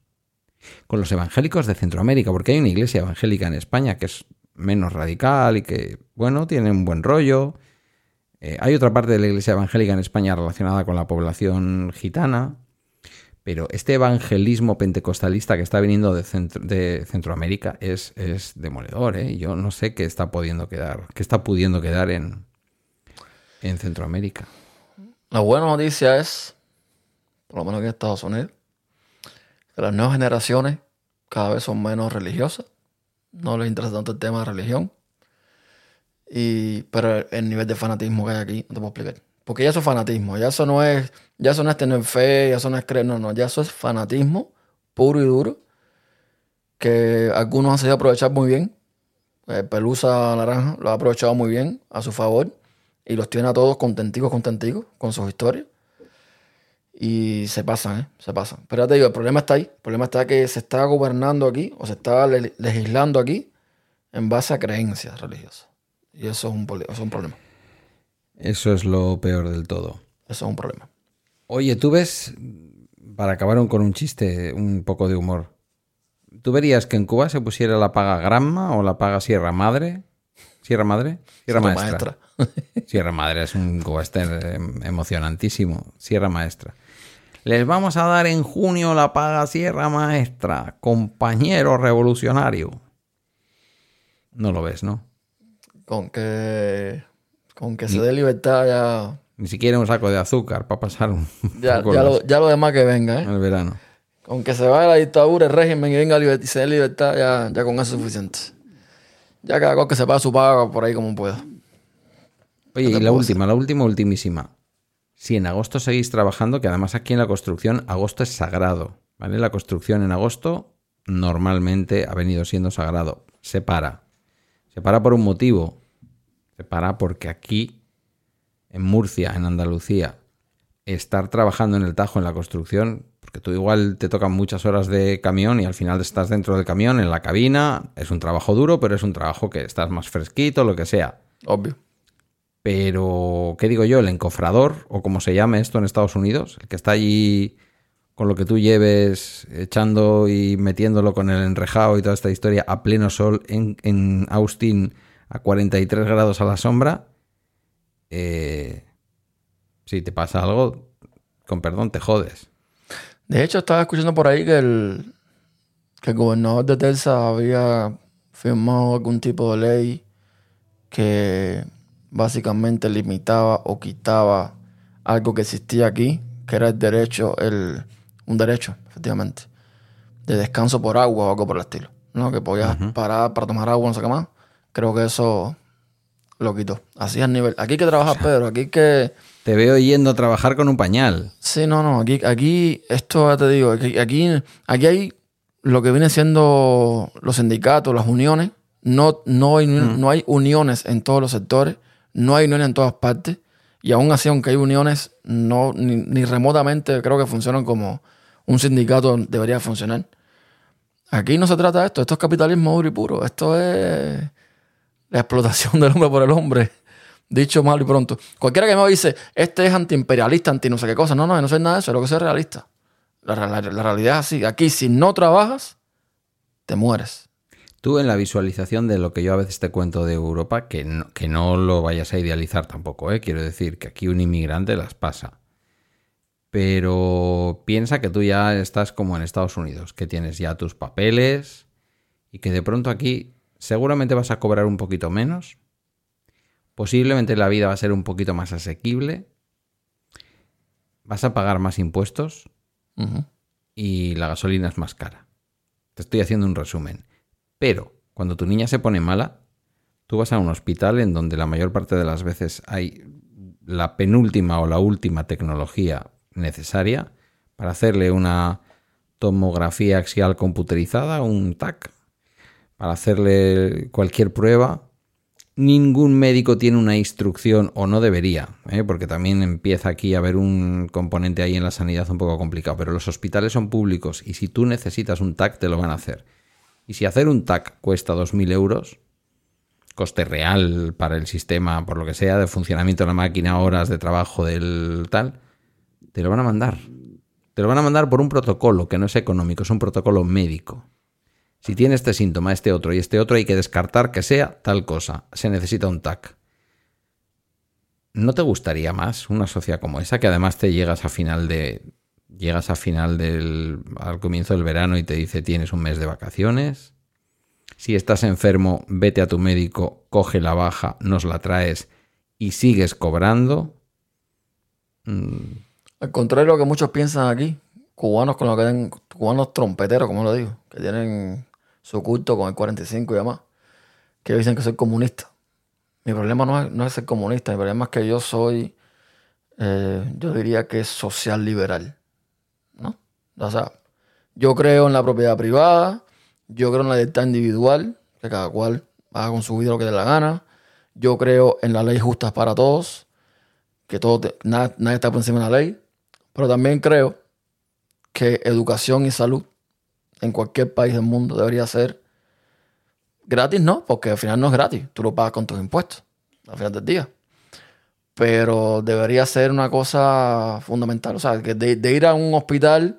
Con los evangélicos de Centroamérica, porque hay una iglesia evangélica en España que es menos radical y que, bueno, tiene un buen rollo. Eh, hay otra parte de la iglesia evangélica en España relacionada con la población gitana. Pero este evangelismo pentecostalista que está viniendo de, Centroamérica es, es demoledor, ¿eh? Yo no sé qué está pudiendo quedar, qué está pudiendo quedar en, en Centroamérica. La buena noticia es, por lo menos aquí en Estados Unidos, que las nuevas generaciones cada vez son menos religiosas. No les interesa tanto el tema de religión. Y, pero el nivel de fanatismo que hay aquí, no te puedo explicar. Porque ya eso es fanatismo, ya eso no es, ya eso no es tener fe, ya eso no es creer, no, no, ya eso es fanatismo puro y duro, que algunos han sabido aprovechar muy bien. Eh, Pelusa Naranja lo ha aprovechado muy bien a su favor y los tiene a todos contenticos, contenticos con sus historias. Y se pasan, ¿eh? Se pasan. Pero ya te digo, el problema está ahí. El problema está que se está gobernando aquí o se está legislando aquí en base a creencias religiosas. Y eso es un, eso es un problema. Eso es lo peor del todo. Eso es un problema. Oye, tú ves, para acabar con un chiste, un poco de humor, ¿tú verías que en Cuba se pusiera la paga Granma o la paga Sierra Madre? ¿Sierra Madre? Sierra Maestra. Sierra Madre es un western emocionantísimo. Sierra Maestra. Les vamos a dar en junio la paga Sierra Maestra, compañero revolucionario. No lo ves, ¿no? Con que con que se dé libertad ya. Ni siquiera un saco de azúcar para pasar un. Ya, ya, lo, ya lo, demás que venga, ¿eh? El verano. Con que se vaya la dictadura, el régimen y venga y se dé libertad, ya, ya con eso es suficiente. Ya cada cosa que se paga su paga por ahí como pueda. Oye, y la última, la última, ultimísima. Si en agosto seguís trabajando, que además aquí en la construcción, agosto es sagrado. ¿Vale? La construcción en agosto normalmente ha venido siendo sagrado. Se para. Se para por un motivo. Se para porque aquí, en Murcia, en Andalucía, estar trabajando en el Tajo en la construcción, porque tú igual te tocan muchas horas de camión y al final estás dentro del camión, en la cabina, es un trabajo duro, pero es un trabajo que estás más fresquito, lo que sea. Obvio. Pero, ¿qué digo yo? El encofrador, o como se llame esto en Estados Unidos, el que está allí con lo que tú lleves, echando y metiéndolo con el enrejado y toda esta historia a pleno sol en, en Austin a 43 grados a la sombra, eh, si te pasa algo, con perdón, te jodes. De hecho, estaba escuchando por ahí que el, que el gobernador de Texas había firmado algún tipo de ley que básicamente limitaba o quitaba algo que existía aquí, que era el derecho, el, un derecho, efectivamente, de descanso por agua o algo por el estilo. ¿no? Que podías parar para tomar agua, no sé qué más. Creo que eso lo quitó. Así al nivel. Aquí hay que trabajar, Pedro. Aquí hay que. Te veo yendo a trabajar con un pañal. Sí, no, no. Aquí, aquí esto ya te digo, aquí, aquí, aquí hay lo que viene siendo los sindicatos, las uniones. No, no, hay, Mm. no hay uniones en todos los sectores. No hay uniones en todas partes. Y aún así, aunque hay uniones, no, ni, ni remotamente creo que funcionan como un sindicato debería funcionar. Aquí no se trata de esto. Esto es capitalismo duro y puro. Esto es la explotación del hombre por el hombre. Dicho mal y pronto. Cualquiera que me dice, este es antiimperialista, anti no sé qué cosa. No, no, no soy nada de eso. Es lo que soy realista. La- la realidad es así. Aquí, si no trabajas, te mueres. Tú en la visualización de lo que yo a veces te cuento de Europa, que no, que no lo vayas a idealizar tampoco, ¿eh? quiero decir que aquí un inmigrante las pasa. Pero piensa que tú ya estás como en Estados Unidos, que tienes ya tus papeles y que de pronto aquí seguramente vas a cobrar un poquito menos. Posiblemente la vida va a ser un poquito más asequible. Vas a pagar más impuestos y la gasolina es más cara. Te estoy haciendo un resumen. Pero cuando tu niña se pone mala, tú vas a un hospital en donde la mayor parte de las veces hay la penúltima o la última tecnología necesaria para hacerle una tomografía axial computerizada, un TAC, para hacerle cualquier prueba. Ningún médico tiene una instrucción, o no debería, ¿eh? porque también empieza aquí a haber un componente ahí en la sanidad un poco complicado, pero los hospitales son públicos y si tú necesitas un TAC te lo van a hacer. Y si hacer un TAC cuesta 2.000 euros, coste real para el sistema, por lo que sea, de funcionamiento de la máquina, horas de trabajo del tal, te lo van a mandar. Te lo van a mandar por un protocolo que no es económico, es un protocolo médico. Si tiene este síntoma, este otro y este otro, hay que descartar que sea tal cosa. Se necesita un TAC. ¿No te gustaría más una sociedad como esa que además te llegas a final de llegas a final del al comienzo del verano y te dice tienes un mes de vacaciones? Si estás enfermo, vete a tu médico, coge la baja, nos la traes y sigues cobrando. Mm, Al contrario de lo que muchos piensan aquí, cubanos con lo que den, cubanos trompeteros, como lo digo, que tienen su culto con el 45 y demás, que dicen que soy comunista. Mi problema no es, no es ser comunista, mi problema es que yo soy, eh, yo diría que social liberal. O sea, yo creo en la propiedad privada, yo creo en la libertad individual, que cada cual haga con su vida lo que dé la gana. Yo creo en la ley justa para todos, que todo te- nada- nadie está por encima de la ley. Pero también creo que educación y salud en cualquier país del mundo debería ser gratis, ¿no? Porque al final no es gratis, tú lo pagas con tus impuestos al final del día. Pero debería ser una cosa fundamental, o sea, que de ir a un hospital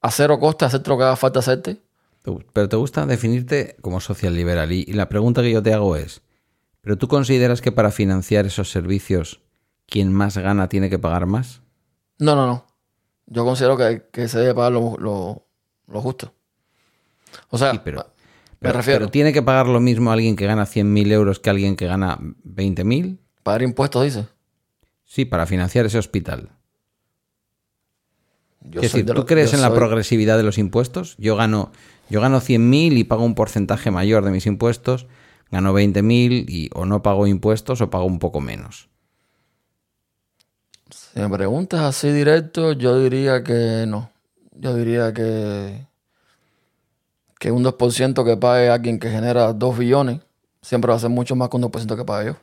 a cero coste, hacerte lo que haga falta hacerte, te- Pero te gusta definirte como social liberal. Y, y la pregunta que yo te hago es, ¿pero tú consideras que para financiar esos servicios quien más gana tiene que pagar más? No, no, no. Yo considero que, que se debe pagar lo, lo- lo justo. O sea, Sí, pero, me pero- refiero, pero ¿tiene que pagar lo mismo alguien que gana 100.000 euros que alguien que gana 20.000? pagar impuestos, dice. Sí, para financiar ese hospital. Yo es soy decir, de ¿tú lo- crees en la progresividad de los impuestos? Yo gano, yo gano 100.000 y pago un porcentaje mayor de mis impuestos, gano 20.000 y o no pago impuestos o pago un poco menos. Si me preguntas así directo, yo diría que no. Yo diría que, que un 2% que pague alguien que genera 2 billones siempre va a ser mucho más que un 2% que pague yo.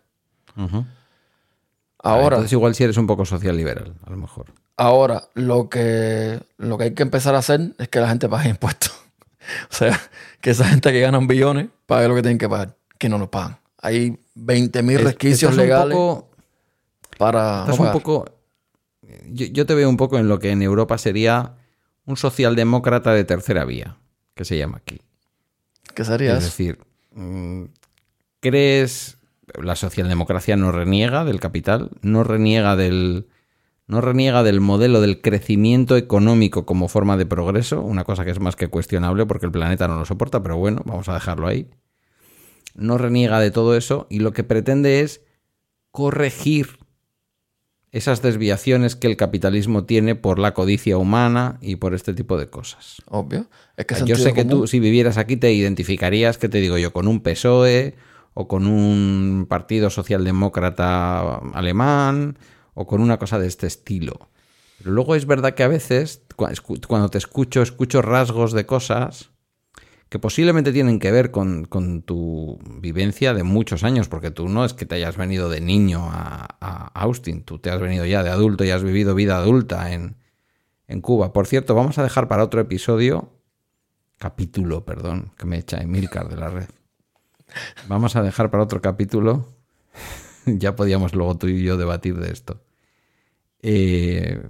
Ahora, Entonces igual si eres un poco social liberal, a lo mejor. Ahora lo, que, lo que hay que empezar a hacer es que la gente pague impuestos. o sea, que esa gente que gana billones pague lo que tienen que pagar, que no lo pagan. Hay 20.000 Es- resquicios legales poco- para Estás no un poco. Yo, yo te veo un poco en lo que en Europa sería un socialdemócrata de tercera vía, que se llama aquí. ¿Qué sería Es decir, mm, ¿crees. La socialdemocracia no reniega del capital, no reniega del. No reniega del modelo del crecimiento económico como forma de progreso, una cosa que es más que cuestionable porque el planeta no lo soporta, pero bueno, vamos a dejarlo ahí. No reniega de todo eso y lo que pretende es corregir esas desviaciones que el capitalismo tiene por la codicia humana y por este tipo de cosas. Obvio. Es que sea, yo sé que común. tú, si vivieras aquí, te identificarías, ¿qué te digo yo? Con un PSOE o con un partido socialdemócrata alemán o con una cosa de este estilo. Pero luego es verdad que a veces, cuando te escucho, escucho rasgos de cosas que posiblemente tienen que ver con, con tu vivencia de muchos años, porque tú no es que te hayas venido de niño a, a Austin, tú te has venido ya de adulto y has vivido vida adulta en, en Cuba. Por cierto, vamos a dejar para otro episodio, capítulo, perdón, que me echa Emilcar de la red. Vamos a dejar para otro capítulo, ya podíamos luego tú y yo debatir de esto. Eh,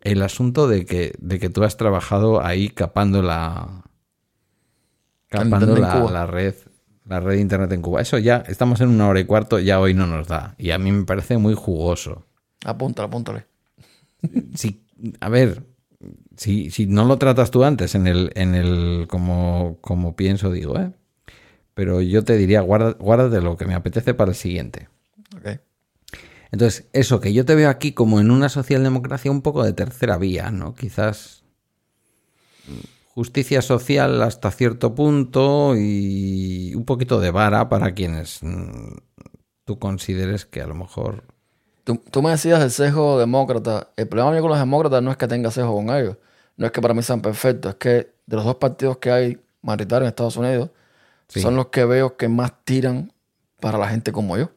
el asunto de que, de que tú has trabajado ahí capando la, capando la, la red la red de internet en Cuba. Eso ya, estamos en una hora y cuarto, ya hoy no nos da. Y a mí me parece muy jugoso. Apúntale, apúntale. Si, a ver, si, si no lo tratas tú antes en el, en el como, como pienso, digo, ¿eh? Pero yo te diría, guarda, guárdate lo que me apetece para el siguiente. Entonces, eso, que yo te veo aquí como en una socialdemocracia un poco de tercera vía, ¿no? Quizás mm, justicia social hasta cierto punto y un poquito de vara para quienes mm, tú consideres que a lo mejor... Tú, tú me decías el sesgo demócrata. El problema mío con los demócratas no es que tenga sesgo con ellos. No es que para mí sean perfectos. Es que de los dos partidos que hay mayoritarios en Estados Unidos, Sí. son los que veo que más tiran para la gente como yo.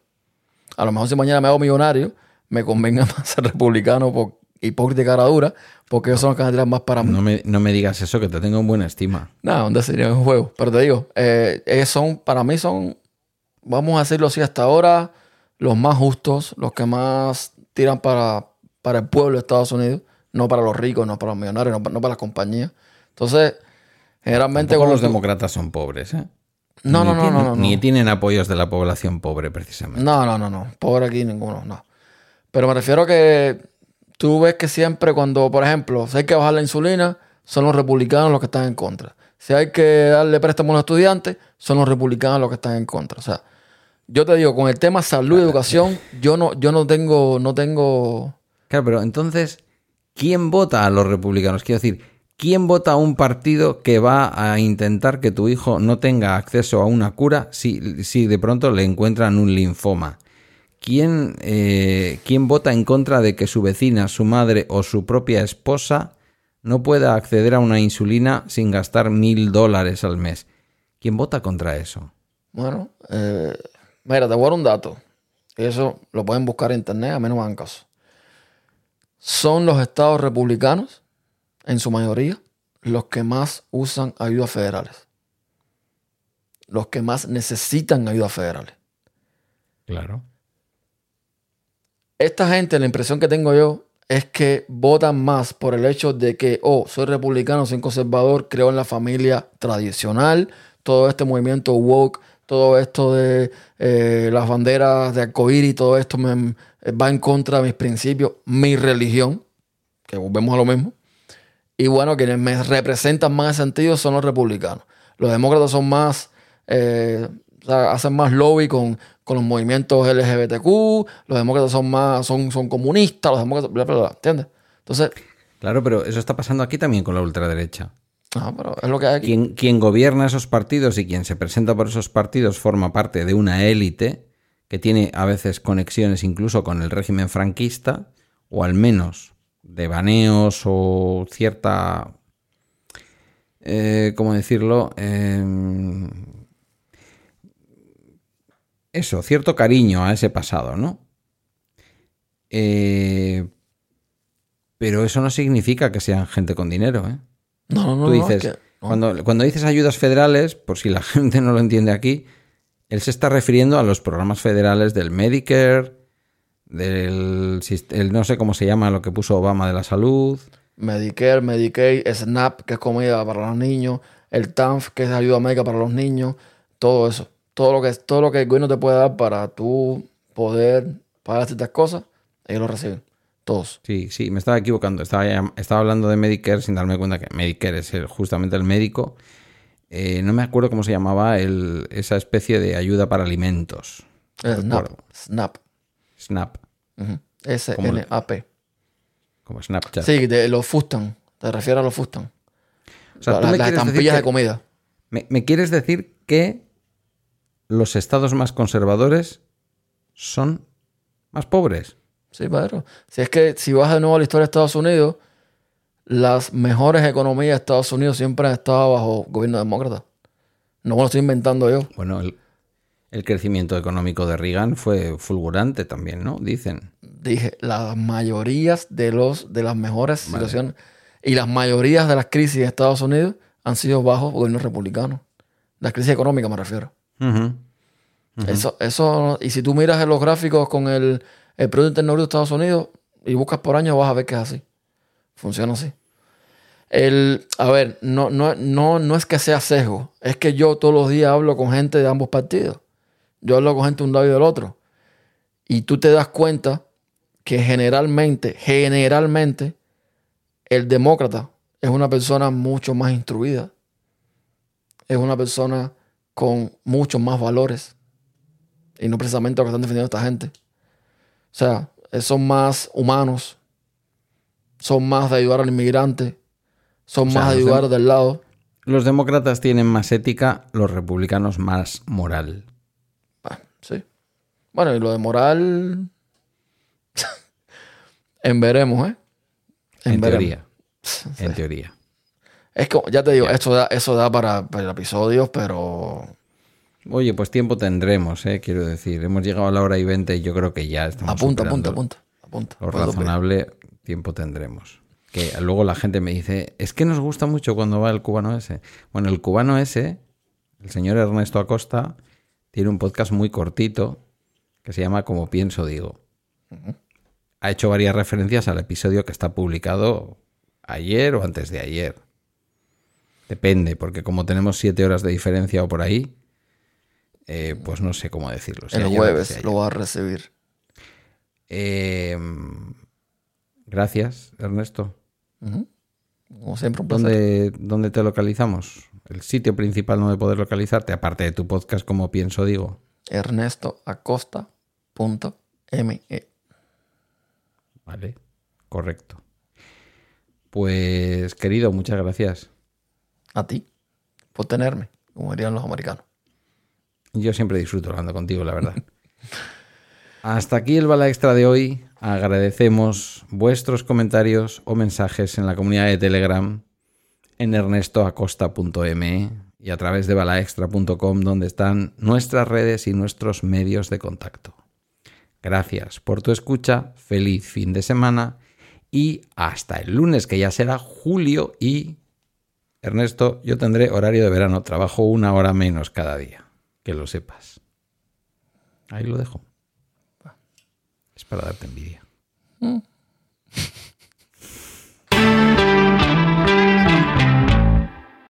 A lo mejor si mañana me hago millonario, me convenga más ser republicano por hipócrita y cara dura, porque ellos son los que van a tirar más para mí. No me, no me digas eso, que te tengo en buena estima. Nada, donde sería un juego. Pero te digo, eh, ellos son, para mí son, vamos a decirlo así, hasta ahora, los más justos, los que más tiran para, para el pueblo de Estados Unidos, no para los ricos, no para los millonarios, no, pa- no para las compañías. Entonces, generalmente cuando los tú- demócratas son pobres, ¿eh? No, no, no, tienen- no, no, no. Ni tienen apoyos de la población pobre, precisamente. No, no, no, no. Pobre aquí ninguno, no. Pero me refiero a que tú ves que siempre cuando, por ejemplo, si hay que bajar la insulina, son los republicanos los que están en contra. Si hay que darle préstamo a los estudiantes, son los republicanos los que están en contra. O sea, yo te digo, con el tema salud y educación, yo no, yo no tengo, no tengo. Claro, pero entonces, ¿quién vota a los republicanos? Quiero decir, ¿quién vota a un partido que va a intentar que tu hijo no tenga acceso a una cura si, si de pronto le encuentran un linfoma? ¿Quién, eh, ¿Quién vota en contra de que su vecina, su madre o su propia esposa no pueda acceder a una insulina sin gastar mil dólares al mes? ¿Quién vota contra eso? Bueno, eh, mira, te voy a dar un dato. Eso lo pueden buscar en internet, a mí no me hagan caso. Son los estados republicanos, en su mayoría, los que más usan ayudas federales. Los que más necesitan ayudas federales. Claro. Esta gente, la impresión que tengo yo es que votan más por el hecho de que, oh, soy republicano, soy conservador, creo en la familia tradicional, todo este movimiento woke, todo esto de eh, las banderas de arcoíris, todo esto me, va en contra de mis principios, mi religión, que volvemos a lo mismo. Y bueno, quienes me representan más en sentido son los republicanos. Los demócratas son más, eh, o sea, hacen más lobby con, con los movimientos LGBTQ, los demócratas son más, son, son comunistas, los demócratas, bla, bla, bla, ¿entiendes? Entonces, Claro, pero eso está pasando aquí también con la ultraderecha. ah, pero es lo que hay aquí. Quien, quien gobierna esos partidos y quien se presenta por esos partidos forma parte de una élite que tiene a veces conexiones incluso con el régimen franquista, o al menos de baneos o cierta... eh, ¿Cómo decirlo? Em, eso, cierto cariño a ese pasado, ¿no? Eh, pero eso no significa que sean gente con dinero, ¿eh? No, no, no. Tú no, dices, es que- no. cuando, cuando dices ayudas federales, por si la gente no lo entiende aquí, él se está refiriendo a los programas federales del Medicare, del el no sé cómo se llama lo que puso Obama de la salud. Medicare, Medicaid, SNAP, que es comida para los niños, el TANF, que es ayuda médica para los niños, todo eso. Todo lo que, todo lo que el gobierno te puede dar para tú poder pagar ciertas cosas, ellos lo reciben. Todos. Sí, sí, me estaba equivocando. Estaba, estaba hablando de Medicare sin darme cuenta que Medicare es el- justamente el médico. Eh, no me acuerdo cómo se llamaba el- esa especie de ayuda para alimentos. El SNAP. recuerdo. SNAP. SNAP. Como Snapchat. Sí, de los Fustan. Te refieres a los Fustan. O sea, tú las estampillas de comida. Me, me quieres decir que los estados más conservadores son más pobres. Sí, Pedro. Si es que si vas de nuevo a la historia de Estados Unidos, las mejores economías de Estados Unidos siempre han estado bajo gobierno demócrata. No me lo estoy inventando yo. Bueno, el, el crecimiento económico de Reagan fue fulgurante también, ¿no? Dicen. Dije, las mayorías de los de las mejores situaciones y las mayorías de las crisis de Estados Unidos han sido bajo gobierno republicano. Las crisis económicas me refiero. Eso, eso, y si tú miras en los gráficos con el, el Producto Interno Bruto de Estados Unidos y buscas por año, vas a ver que es así. Funciona así. El, a ver, no, no, no, no es que sea sesgo, es que yo todos los días hablo con gente de ambos partidos. Yo hablo con gente de un lado y del otro. Y tú te das cuenta que generalmente, generalmente, el demócrata es una persona mucho más instruida. Es una persona con muchos más valores. Y no precisamente lo que están defendiendo esta gente. O sea, eh, son más humanos. Son más de ayudar al inmigrante. Son O sea, más de ayudar del lado. Los demócratas tienen más ética, los republicanos más moral. Bueno, y lo de moral. en veremos, ¿eh? En, veremos. teoría. En teoría. Es que, ya te digo, eso da, eso da para, para episodios, pero. Oye, pues tiempo tendremos, ¿eh? quiero decir. Hemos llegado a la hora y veinte y yo creo que ya estamos Apunta, apunta, apunta, apunta. Lo Ponlo bien. razonable, tiempo tendremos. Que luego la gente me dice, es que nos gusta mucho cuando va el cubano ese. Bueno, el cubano ese, el señor Ernesto Acosta, tiene un podcast muy cortito que se llama Como pienso digo. Ha hecho varias referencias al episodio que está publicado ayer o antes de ayer. Depende, porque como tenemos siete horas de diferencia o por ahí, eh, pues no sé cómo decirlo. si El jueves lo vas a recibir. Eh, gracias, Ernesto. Como siempre, un placer. ¿Dónde, ¿Dónde te localizamos? El sitio principal donde poder localizarte, aparte de tu podcast, como pienso, digo. ernestoacosta.me. Vale, correcto. Pues, querido, muchas gracias. A ti, por tenerme, como dirían los americanos. Yo siempre disfruto hablando contigo, la verdad. Hasta aquí el bala extra de hoy. Agradecemos vuestros comentarios o mensajes en la comunidad de Telegram en ernestoacosta.me y a través de balaextra.com donde están nuestras redes y nuestros medios de contacto. Gracias por tu escucha, feliz fin de semana y hasta el lunes que ya será julio y Ernesto, yo tendré horario de verano, trabajo una hora menos cada día, que lo sepas. Ahí lo dejo. Es para darte envidia.